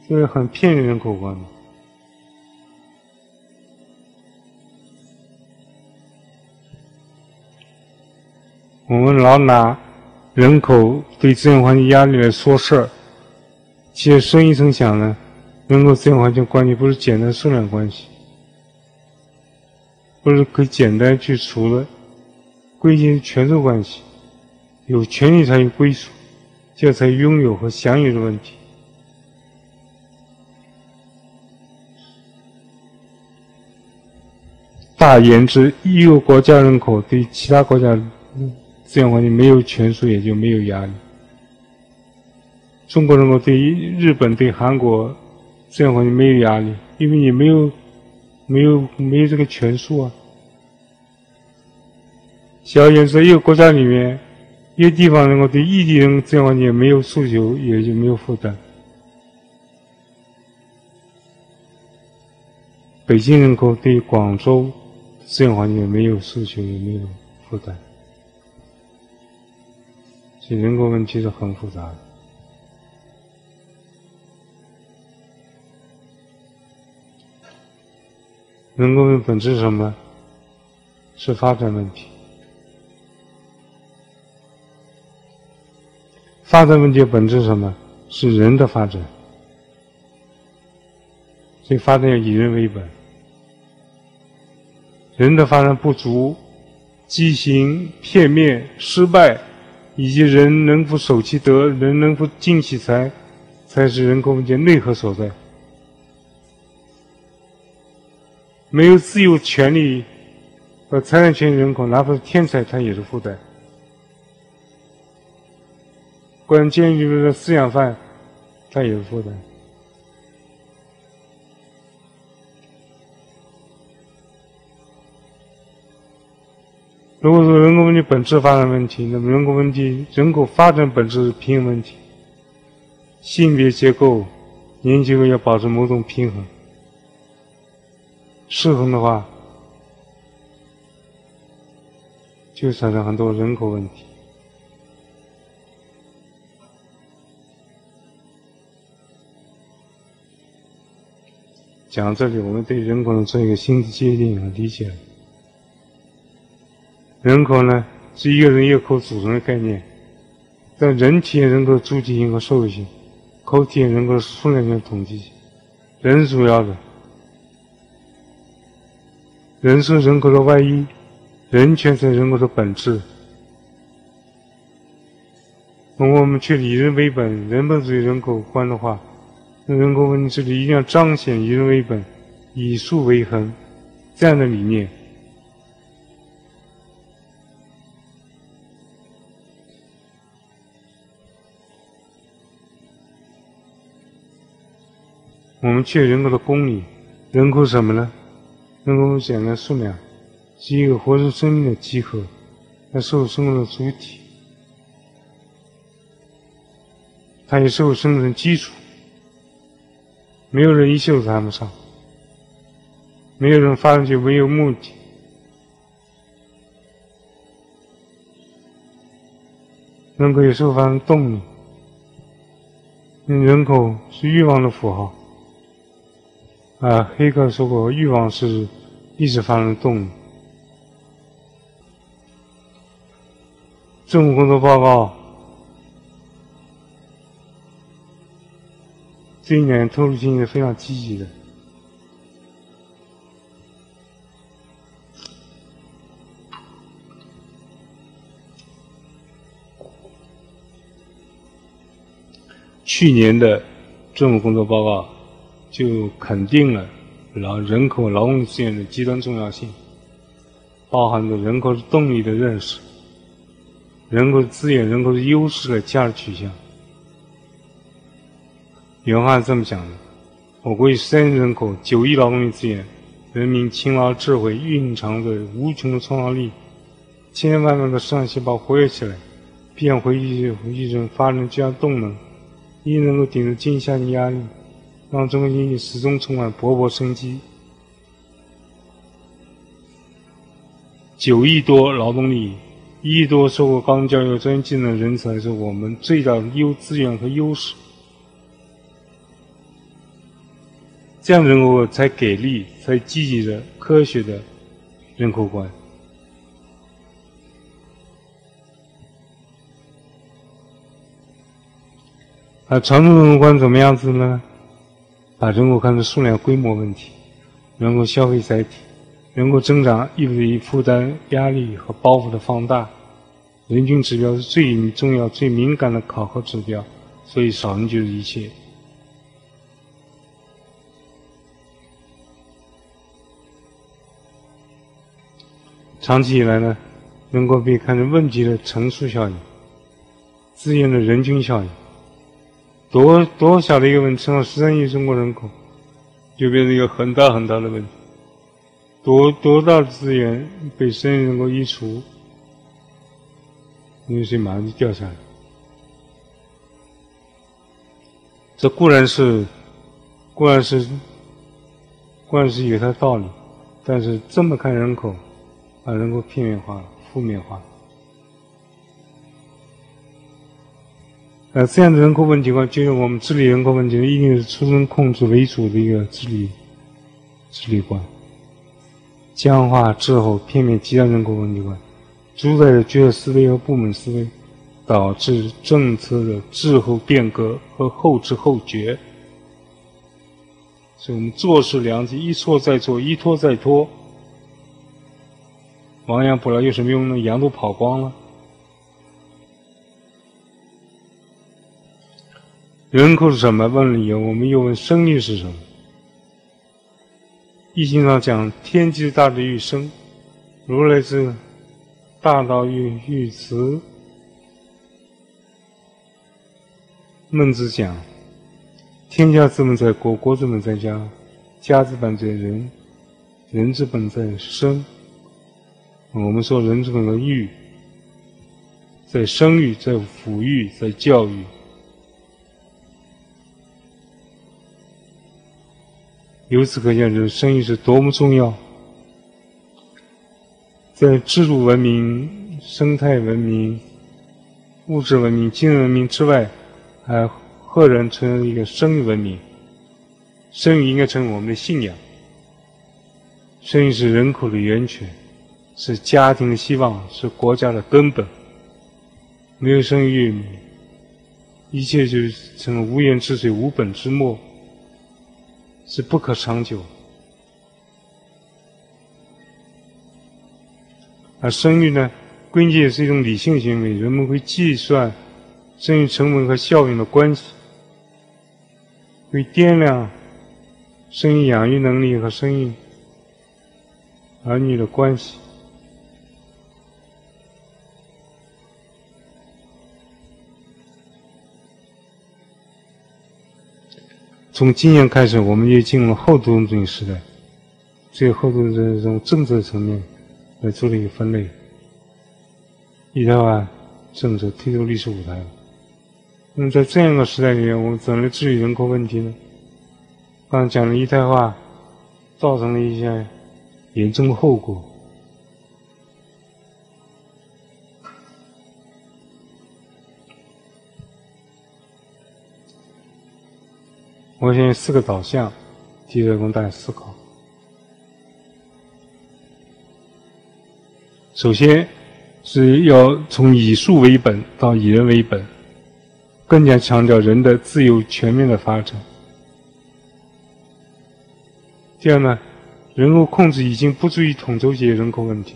这是很骗人的口观的。我们老拿人口对资源环境压力来说事儿，其实深一层想呢，人口资源环境关系不是简单数量关系，不是可以简单去除的，归结权属关系，有权利才有归属，这才拥有和享有的问题。大言之，一个国家人口对其他国家。自然环境没有权属，也就没有压力。中国人口对日本、对韩国自然环境没有压力，因为你没有、没有、没有这个权属啊。小言说，一个国家里面，一个地方人口对异地人自然环境没有诉求，也就没有负担。北京人口对广州自然环境没有诉求，也没有负担。人口问题是很复杂的。人口的本质是什么？是发展问题。发展问题的本质是什么？是人的发展。所以发展要以人为本。人的发展不足、畸形、片面、失败。以及人能否守其德，人能否尽其才，才是人口问题内核所在。没有自由权利和财产权人口，哪怕是天才，他也是负担。关监狱里面的饲养犯，他也是负担。如果说人口问题本质发展问题，那么人口问题人口发展本质是平衡问题，性别结构、年龄结构要保持某种平衡，失衡的话，就产生很多人口问题。讲到这里，我们对人口呢做一个新的界定和理解。人口呢是一个人一口组成的概念，但人体人口的主体性和社会性，口体人口的数量性、统计，人是主要的，人是人口的外衣，人权是人口的本质。如果我们确立以人为本、人本主义人口观的话，那人口问题这里一定要彰显以人为本、以数为衡这样的理念。我们确人口的公理，人口什么呢？人口简单数量，是一个活生生命的集合，它是生活的主体，它也是我生活的基础。没有人一切都谈不上，没有人发展就没有目的，人口也是发展动力，人口是欲望的符号。啊，黑客说过，欲望是历史发生动力。政府工作报告这一年投入性是非常积极的。去年的政府工作报告。就肯定了劳人口劳动资源的极端重要性，包含着人口动力的认识，人口资源、人口的优势的价值取向。原话是这么讲的：我国十三亿人口，九亿劳动力资源，人民勤劳智慧蕴藏着无穷的创造力，千千万万个生产细胞活跃起来，变回一一种发展巨大动能，一能够顶住经济下行压力。让中国经济始终充满勃勃生机。九亿多劳动力，一亿多受过高等教育、专业技能人才，是我们最大的优资源和优势。这样人口才给力，才积极的、科学的人口观。啊，传统人口观怎么样子呢？把人口看成数量规模问题，人口消费载体，人口增长意味着负担压力和包袱的放大，人均指标是最重要、最敏感的考核指标，所以少人就是一切。长期以来呢，人口被看成问题的乘数效应，资源的人均效应。多多小的一个问题，乘上十三亿中国人口，就变成一个很大很大的问题。多多大的资源被生亿人口移除，那些马上就掉下来。这固然是，固然是，固然是有它道理，但是这么看人口，把人口片面化了，负面化了。呃，这样的人口问题话，就是我们治理人口问题一定是出生控制为主的一个治理治理观，僵化滞后、片面极端人口问题观，主宰的决策思维和部门思维，导致政策的滞后变革和后知后觉。所以我们做事良机一错再错，一拖再拖，亡羊补牢有什么用呢？羊都跑光了。人口是什么？问了以后，我们又问生育是什么？易经上讲，天之大之欲生，如来之大道欲欲慈。孟子讲，天下之本在国，国之本在家，家之本在人，人之本在生。我们说人之本在育，在生育，在抚育，在教育。由此可见，这生育是多么重要。在制度文明、生态文明、物质文明、精神文明之外，还赫然成了一个生育文明。生育应该成为我们的信仰。生育是人口的源泉，是家庭的希望，是国家的根本。没有生育，一切就成了无源之水、无本之末。是不可长久，而生育呢，关键是一种理性行为。人们会计算生育成本和效用的关系，会掂量生育养育能力和生育儿女的关系。从今年开始，我们就进入了后独中主义时代。最后头的这种政策层面来做了一个分类。一胎化政策推出历史舞台。那么在这样的时代里面，我们怎么来治理人口问题呢？刚才讲了一胎化造成了一些严重的后果。我先四个导向，提出来供大家思考。首先是要从以树为本到以人为本，更加强调人的自由全面的发展。第二呢，人口控制已经不足以统筹解决人口问题，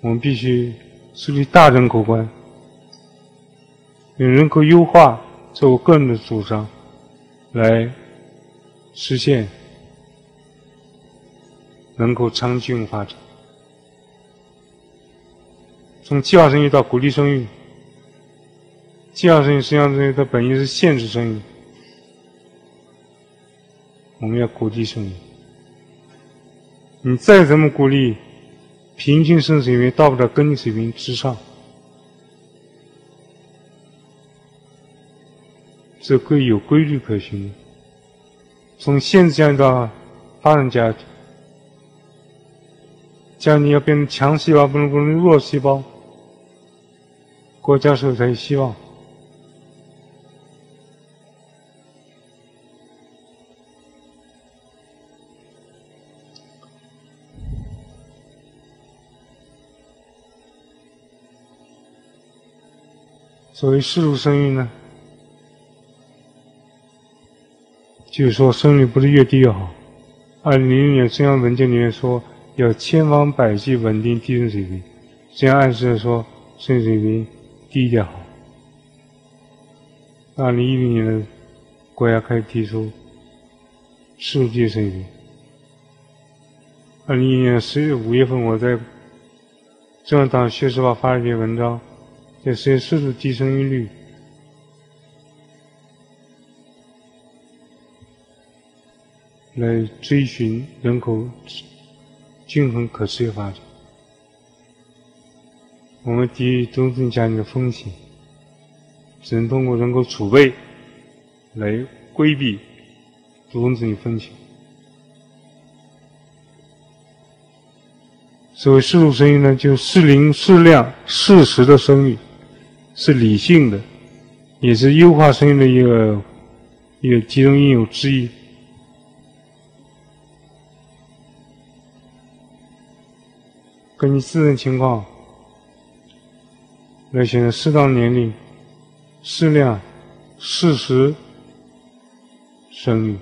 我们必须树立大人口观，用人口优化作为个人的主张，来实现人口长期发展。从计划生育到鼓励生育，计划生育实际上是它本意是限制生育，我们要鼓励生育。你再怎么鼓励，平均生育水平到不了根据水平之上，这规有规律可循。从限制家庭到发展家庭，家庭要变成强细胞，不能变成弱细胞。国家社会才有希望。所谓适度生育呢，就是说生育不是越低越好。二零零六年中央文件里面说要千方百计稳定低生水平，这样暗示着说生育水平。低一点好。二零一零年的国家开始提出适度低生育。二零一零年十月五月份，我在中央党校学士报发了一篇文章，叫“实现适度低生育率”，来追寻人口均衡可持续发展。我们抵御独生家庭的风险，只能通过人口储备来规避独生子女风险。所谓适度生育呢，就适龄、适量、适时的生育，是理性的，也是优化生育的一个一个其中应有之一。根据自身情况。来选择适当年龄、适量、适时生育。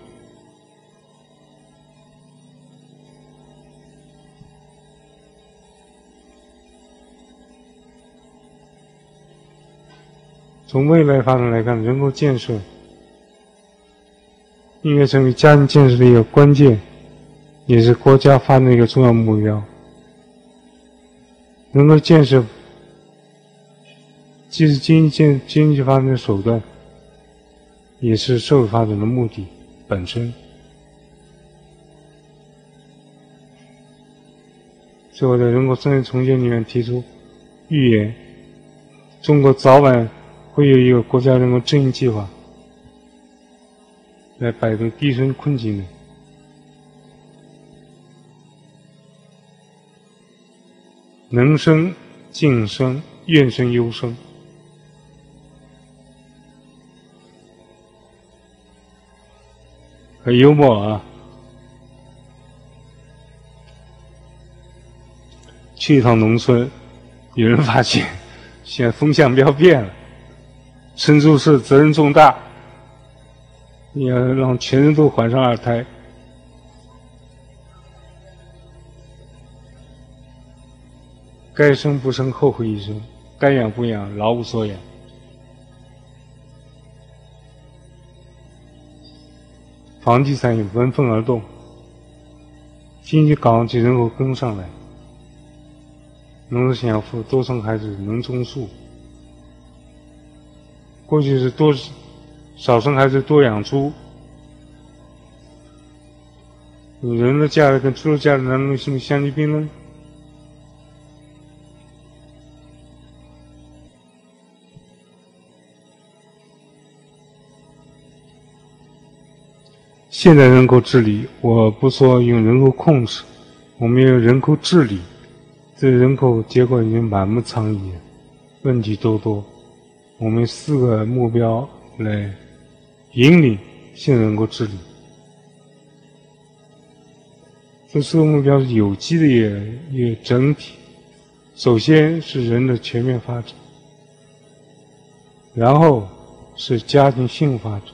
从未来发展来看，人口建设应该成为家庭建设的一个关键，也是国家发展的一个重要目标。能够建设。既是经济经济发展的手段，也是社会发展的目的本身。最后，在人口生育重建里面提出预言：中国早晚会有一个国家人口振兴计划，来摆脱低生困境的。能生尽生，愿生优生。很幽默啊！去一趟农村，有人发现，现在风向标变了，生出是责任重大，你要让全人都怀上二胎，该生不生，后悔一生；该养不养，老无所养。房地产也闻风而动，经济港及人口跟上来。农村想富，多生孩子，能种树。过去是多少生孩子，多养猪。女人的价值跟猪的价值，难道能相提并论？现在人口治理，我不说用人口控制，我们用人口治理。这人口结构已经满目疮痍，问题多多。我们四个目标来引领现人口治理。这四个目标是有机的一个整体。首先是人的全面发展，然后是家庭幸福发展，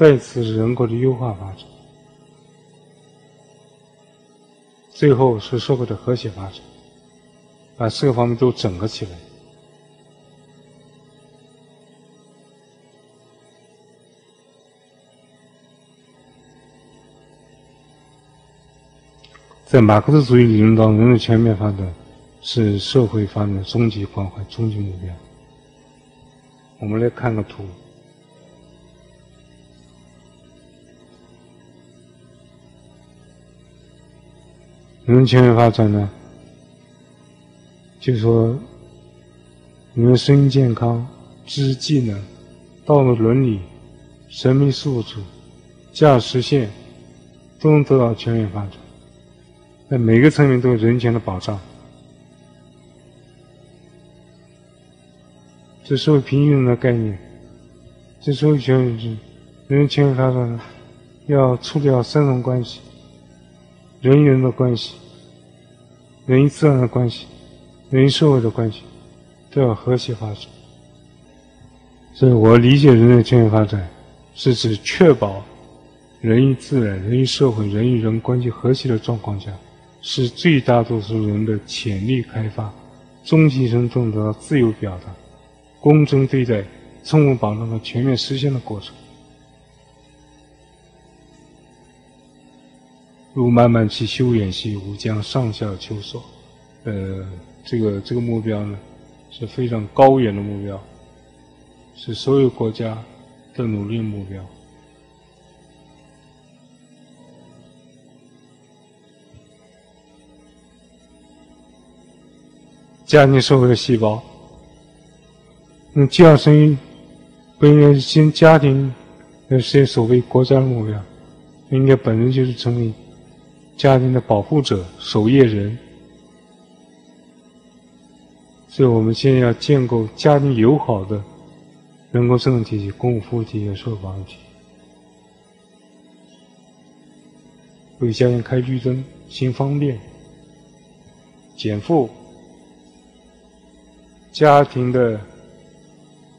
再次是人口的优化发展，最后是社会的和谐发展，把四个方面都整合起来。在马克思主义理论当中，人的全面发展是社会发展的终极关怀、终极目标。我们来看个图。人的全面发展呢，就说人的身心健康、知识技能、道德伦理、生命素质、价值实现，都能得到全面发展。在每个层面都有人权的保障，这社会平等的概念，这社会权是人权发展呢要处理好三种关系：人与人的关系、人与自然的关系、人与社会的关系，都要和谐发展。所以我理解人类全面发展，是指确保人与自然、人与社会、人与人关系和谐的状况下。是最大多数人的潜力开发，终其生都能得到自由表达、公正对待、充分保障和全面实现的过程。如漫漫其修远兮，吾将上下求索。呃，这个这个目标呢，是非常高远的目标，是所有国家的努力目标。家庭社会的细胞，那既要生育，不应该先家庭那些所谓国家的目标，应该本身就是成为家庭的保护者、守夜人。所以我们现在要建构家庭友好的人工智能体系、公共服务体系社会保障体系，为家庭开绿灯、新方便、减负。家庭的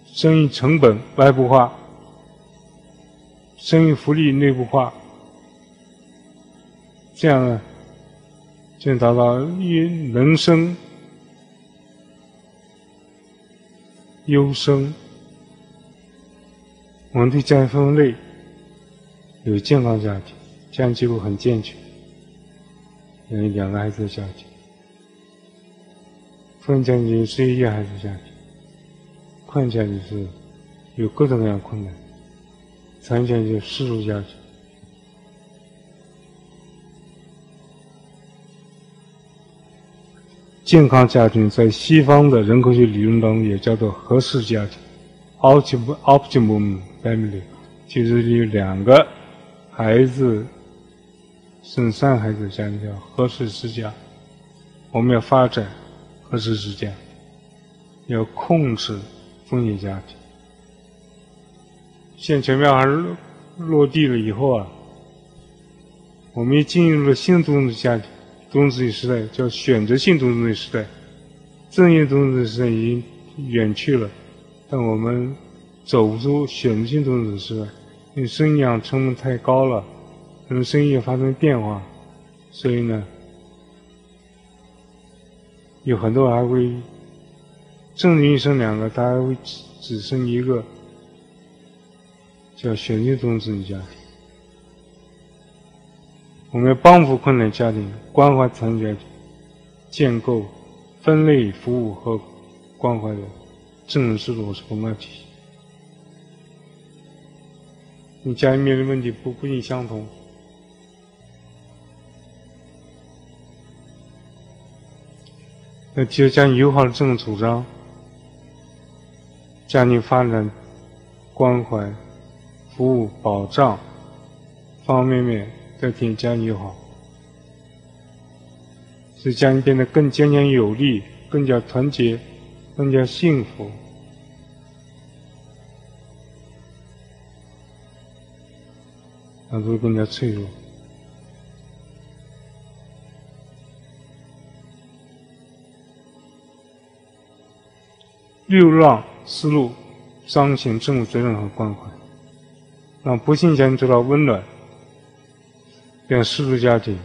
生育成本外部化，生育福利内部化，这样呢，就能达到一人生优生。我们对家庭分类，有健康家庭，家庭结构很健全，有两个孩子的家庭。分家庭是一个孩子家庭，困难家庭是有各种各样困难，残家庭是世俗家庭。健康家庭在西方的人口学理论当中也叫做合适家庭 （optimum optimum family），就是有两个孩子生三孩子的家庭叫合适之家。我们要发展。合适之家，要控制风险家庭。现全面还是落地了以后啊，我们进入了新独生子家庭、独生子时代，叫选择性独生子时代。正业独生子时代已经远去了，但我们走不出选择性独生子时代，因为生养成本太高了，可能生意也发生变化，所以呢。有很多还会正女生两个，他还会只只生一个。叫选择性种子家庭。我们要帮扶困难家庭，关怀残疾家庭，建构分类服务和关怀的政能制度是公安体系。你家里面的问题不不尽相同，那提出家庭友好的政策主张，家庭发展、关怀、服务、保障方方面面都添家庭友好，使家庭变得更坚强有力、更加团结、更加幸福。那会更加脆弱。六让思路彰显政府责任和关怀，让不幸家庭得到温暖，让失足家庭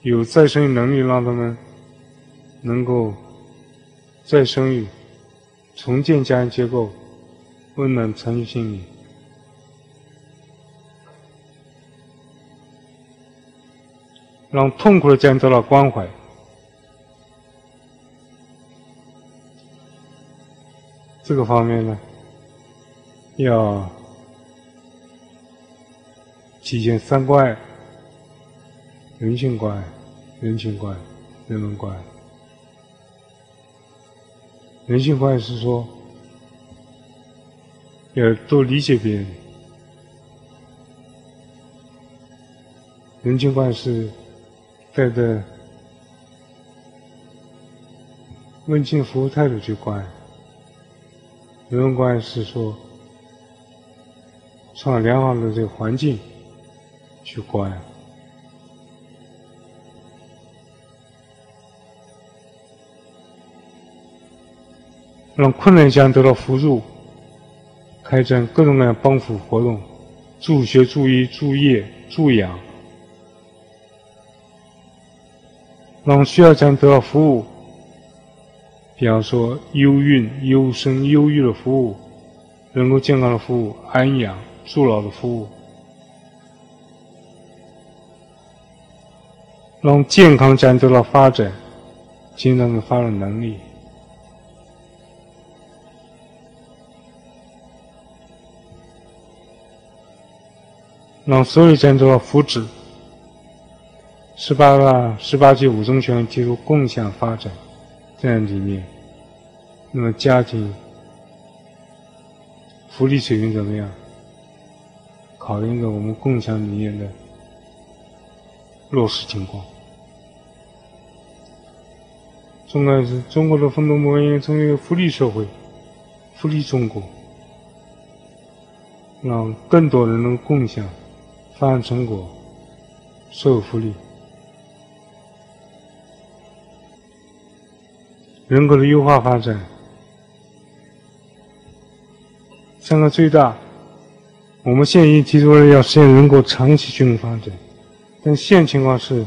有再生育能力，让他们能够再生育，重建家庭结构，温暖残疾心理。让痛苦的家庭得到关怀，这个方面呢，要体现三关爱：人性关爱、人情关爱、人文关爱。人性关爱是说，要多理解别人；人情关爱是。带着温情服务态度去关，人文关是说创造良好的这个环境去关，让困难家得到扶助，开展各种各样帮扶活动，助学、助医、助业、助养。让需要家得到服务，比方说优孕、优生、优育的服务，人工健康的服务，安养、助老的服务，让健康家庭得到发展，经常的发展能力，让所有家庭得到福祉。十八个十八届五中全会提出共享发展这样理念，那么家庭福利水平怎么样？考虑一个我们共享理念的落实情况。中国是中国的奋斗目标，成为一个福利社会，福利中国，让更多人能共享发展成果，社会福利。人口的优化发展，三个最大。我们现已提出了要实现人口长期均衡发展，但现情况是，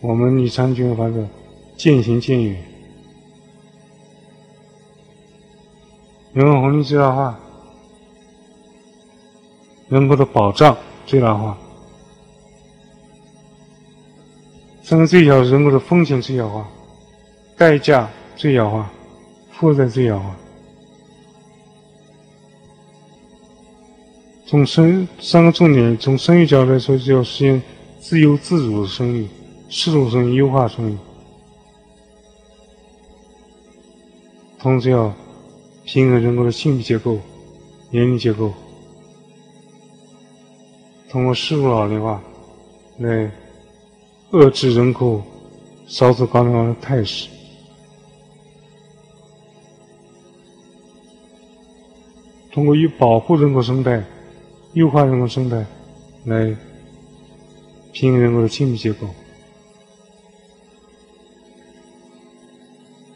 我们离长期均衡发展渐行渐远。人口红利最大化，人口的保障最大化，三个最小人口的风险最小化，代价。最小化，负债最小化。从生三个重点，从生育角度来说，就要实现自由自主的生育，适度生育，优化生育。同时要平衡人口的性别结构、年龄结构，通过适度老龄化来遏制人口少子高龄化的态势。通过以保护人口生态、优化人口生态来平衡人口的性别结构，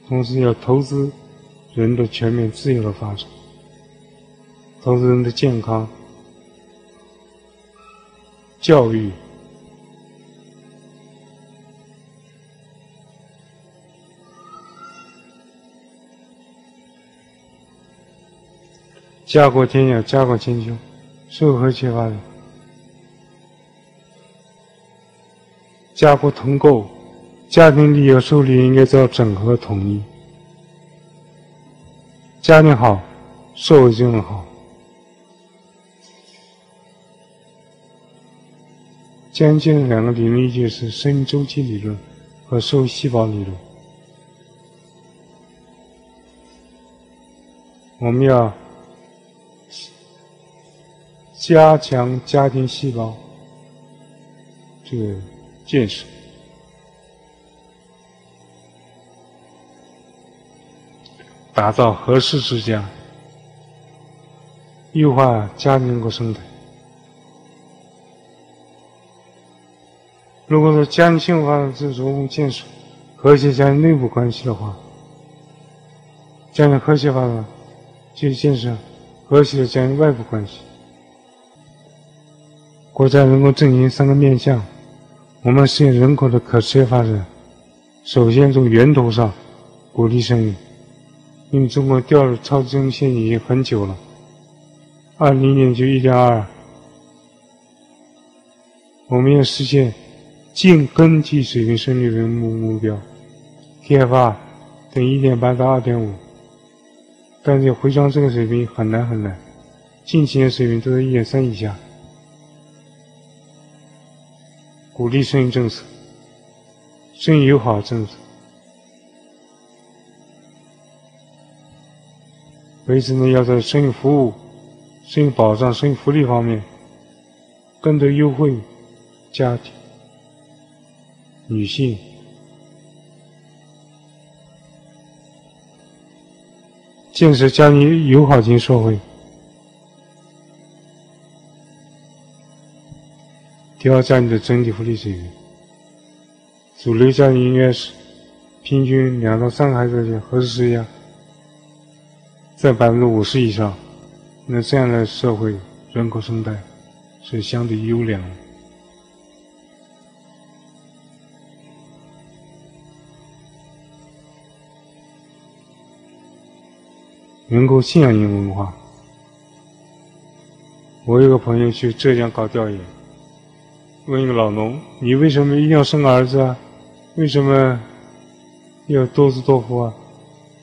同时要投资人的全面自由的发展，投资人的健康、教育。家国天下，家国千秋，社会和谐发展，家国同构，家庭利益和社会利益应该遭整合统一。家庭好，社会就能好。将近两个理论依据是生命周期理论和社会细胞理论。我们要加强家庭细胞这个建设。打造合适之家，优化家庭和生态。如果说家庭幸福化是着重建设和谐家庭内部关系的话，家庭和谐发展就建设和谐的家庭外部关系。国家人口振兴三个面向，我们实现人口的可持续发展，首先从源头上鼓励生育。因为中国掉入超增线已经很久了，二零年就一点二，我们要实现净根基水平生育率目目标，TFR 等一点八到二点五，但是回装这个水平很难很难，近几年水平都在一点三以下，鼓励生育政策，生育友好政策。为此呢，要在生育服务、生育保障、生育福利方面更多优惠家庭、女性，建设家庭友好型社会，提高家庭的整体福利水平。主流家庭应该是平均两到三个孩子的合适数量。在百分之五十以上，那这样的社会人口生态是相对优良的。人口信仰型文化，我有个朋友去浙江搞调研，问一个老农：“你为什么一定要生个儿子啊？为什么要多子多福啊？”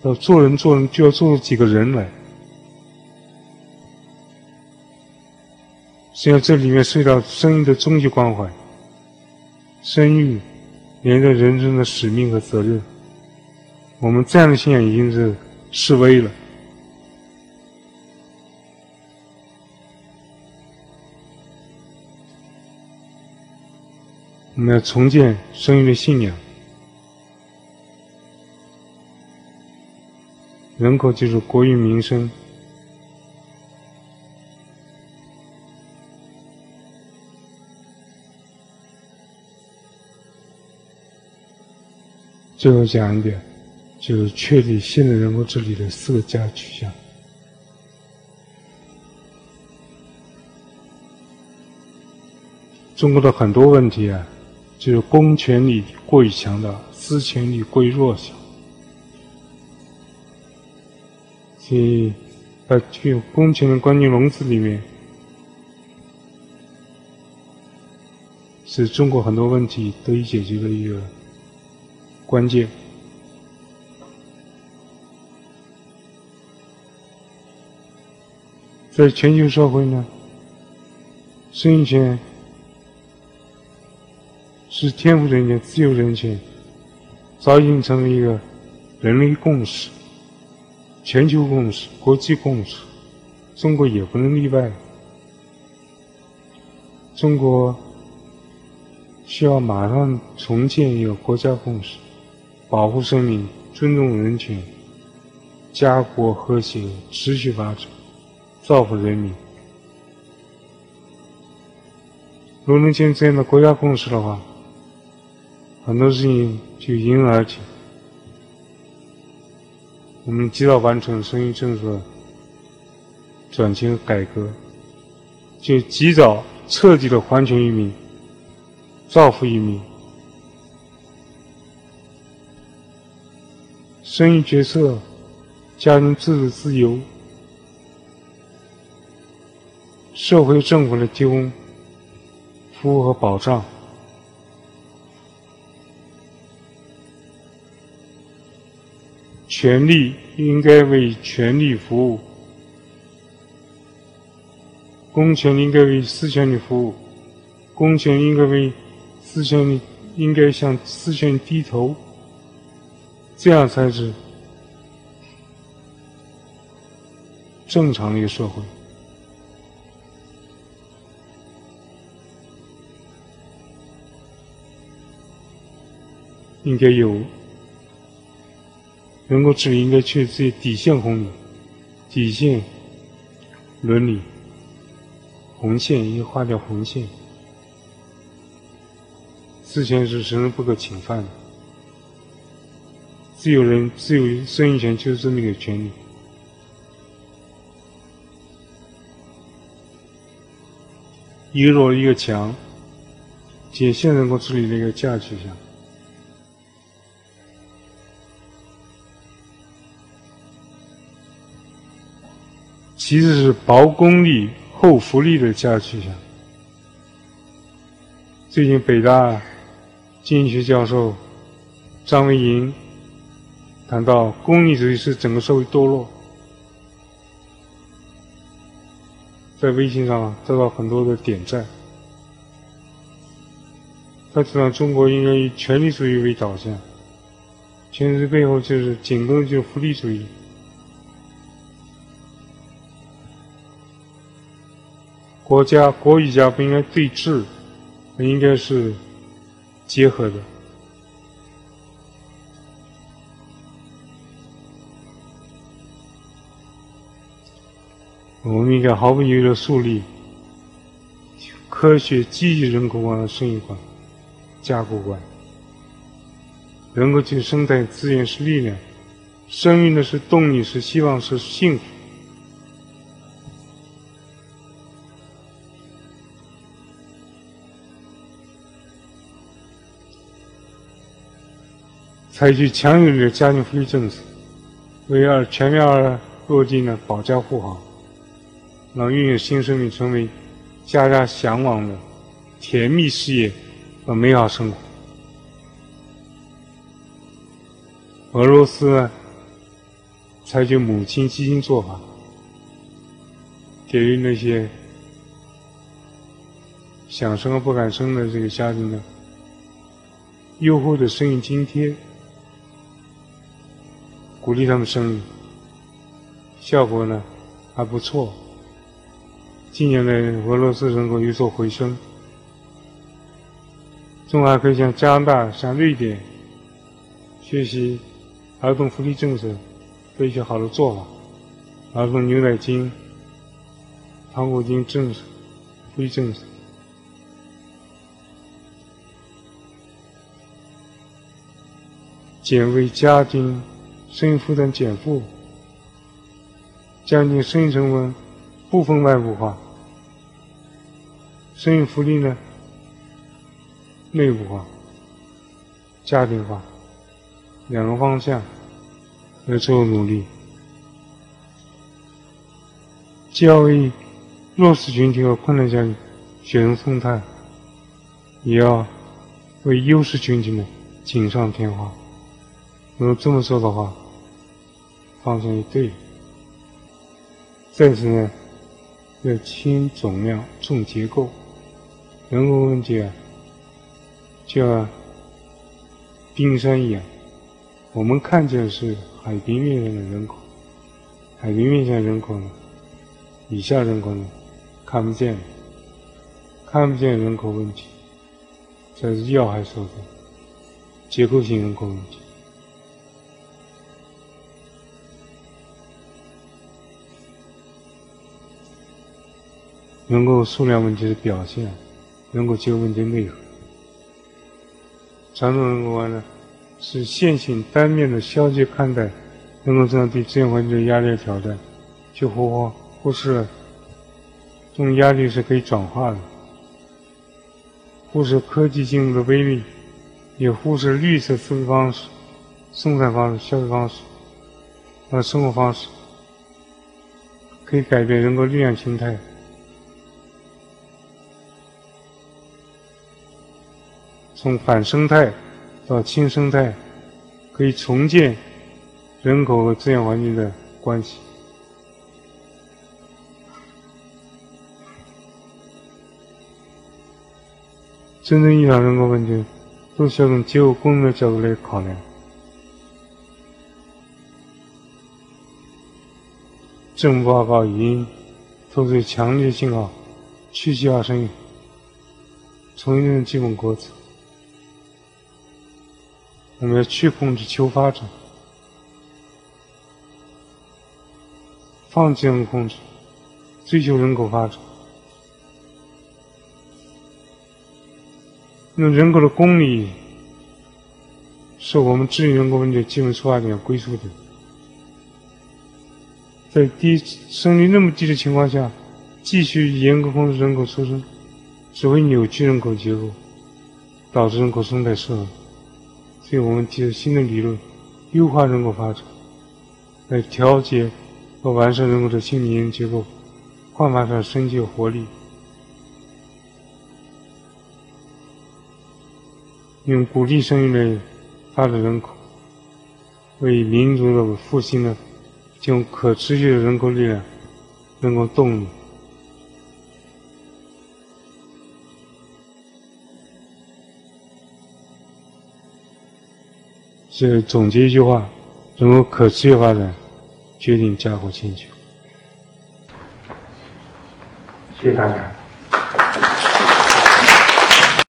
要做人，做人就要做出几个人来。实际上，这里面涉及到生育的终极关怀。生育连着人生的使命和责任。我们这样的信仰已经是示威了。我们要重建生育的信仰。人口就是国运民生。最后讲一点，就是确立现代人口治理的四个加取向。中国的很多问题啊，就是公权力过于强大，私权力过于弱小。以把具有公权的关进笼子里面，是中国很多问题得以解决的一个关键。在全球社会呢，生育权是天赋人权、自由人权，早已经成为一个人类共识。全球共识、国际共识，中国也不能例外。中国需要马上重建一个国家共识，保护生命、尊重人权、家国和谐、持续发展、造福人民。如能建这样的国家共识的话，很多事情就迎刃而解。我们及早完成生育政策转型改革，就及早彻底的还权于民、造福于民。生育决策、家庭自主自由、社会政府的提供服务和保障，权利应该为权利服务，公权应该为私权利服务，公权应该为私权利应该向私权低头，这样才是正常的一个社会。应该有人工智能应该去这些底线红底、底线伦理红线，应该画条红线。私权是神人不可侵犯的，自由人自由生育权就是这么一个权利。一个弱一个强，体现人工智能的一个价值上。其实是薄功利厚福利的价值取向。最近北大经济学教授张维迎谈到，功利主义是整个社会堕落，在微信上得到很多的点赞。他主张中国应该以权力主义为导向，权力背后就是紧跟就是福利主义。国家国与家不应该对峙，而应该是结合的。我们应该毫不犹豫地树立科学积极人口观生育观、架构观。人口及生态资源是力量，生命的是动力，是希望，是幸福。采取强有力的家庭福利政策，为二全面二落地呢保驾护航，让孕育新生命成为家家向往的甜蜜事业和美好生活。俄罗斯呢采取母亲基金做法，给予那些想生而不敢生的这个家庭呢优厚的生育津贴。鼓励他们生育，效果呢还不错。近年来，俄罗斯人口有所回升，中国还可以向加拿大、向瑞典学习儿童福利政策的一些好的做法，儿童牛奶金、糖果金政策、福利政策，减为家庭。生育负担减负，降低生育成本，部分外部化，生育福利呢内部化、家庭化两个方向来做努力，既要为弱势群体和困难家庭雪中送炭，也要为优势群体呢锦上添花。如果这么做的话，方向一对。再次呢，要轻总量、重结构。人口问题啊，就像冰山一样，我们看见是海平面上的人口，海平面上人口呢，以下人口呢，看不见，看不见人口问题，这是要害所在，结构性人口问题。人口数量问题的表现，人口结构问题的内容。传统人口观呢，是线性单面的消极看待人口增长对自然环境的压力和挑战，就忽忽视这种压力是可以转化的，忽视科技进入的威力，也忽视绿色思维方式、生产方式、消费方式和生活方式，可以改变人口力量形态。从反生态到亲生态，可以重建人口和自然环境的关系。真正意义上人口问题，都需要从结构功能的角度来考量。政府报告已经投出强烈信号，去计划生育，重新基本国策。我们要去控制求发展，放弃人控制，追求人口发展。那人口的公理是我们治理人口问题的基本出发点、归宿点。在低生育率那么低的情况下，继续严格控制人口出生，只会扭曲人口结构，导致人口生态失衡。所以我们提出新的理论，优化人口发展，来调节和完善人口的心理结构，焕发出生机活力，用鼓励生育来发展人口，为民族的复兴呢。提供可持续的人口力量、人口动力。是总结一句话：人口可持续发展，决定家国千秋。谢谢大家。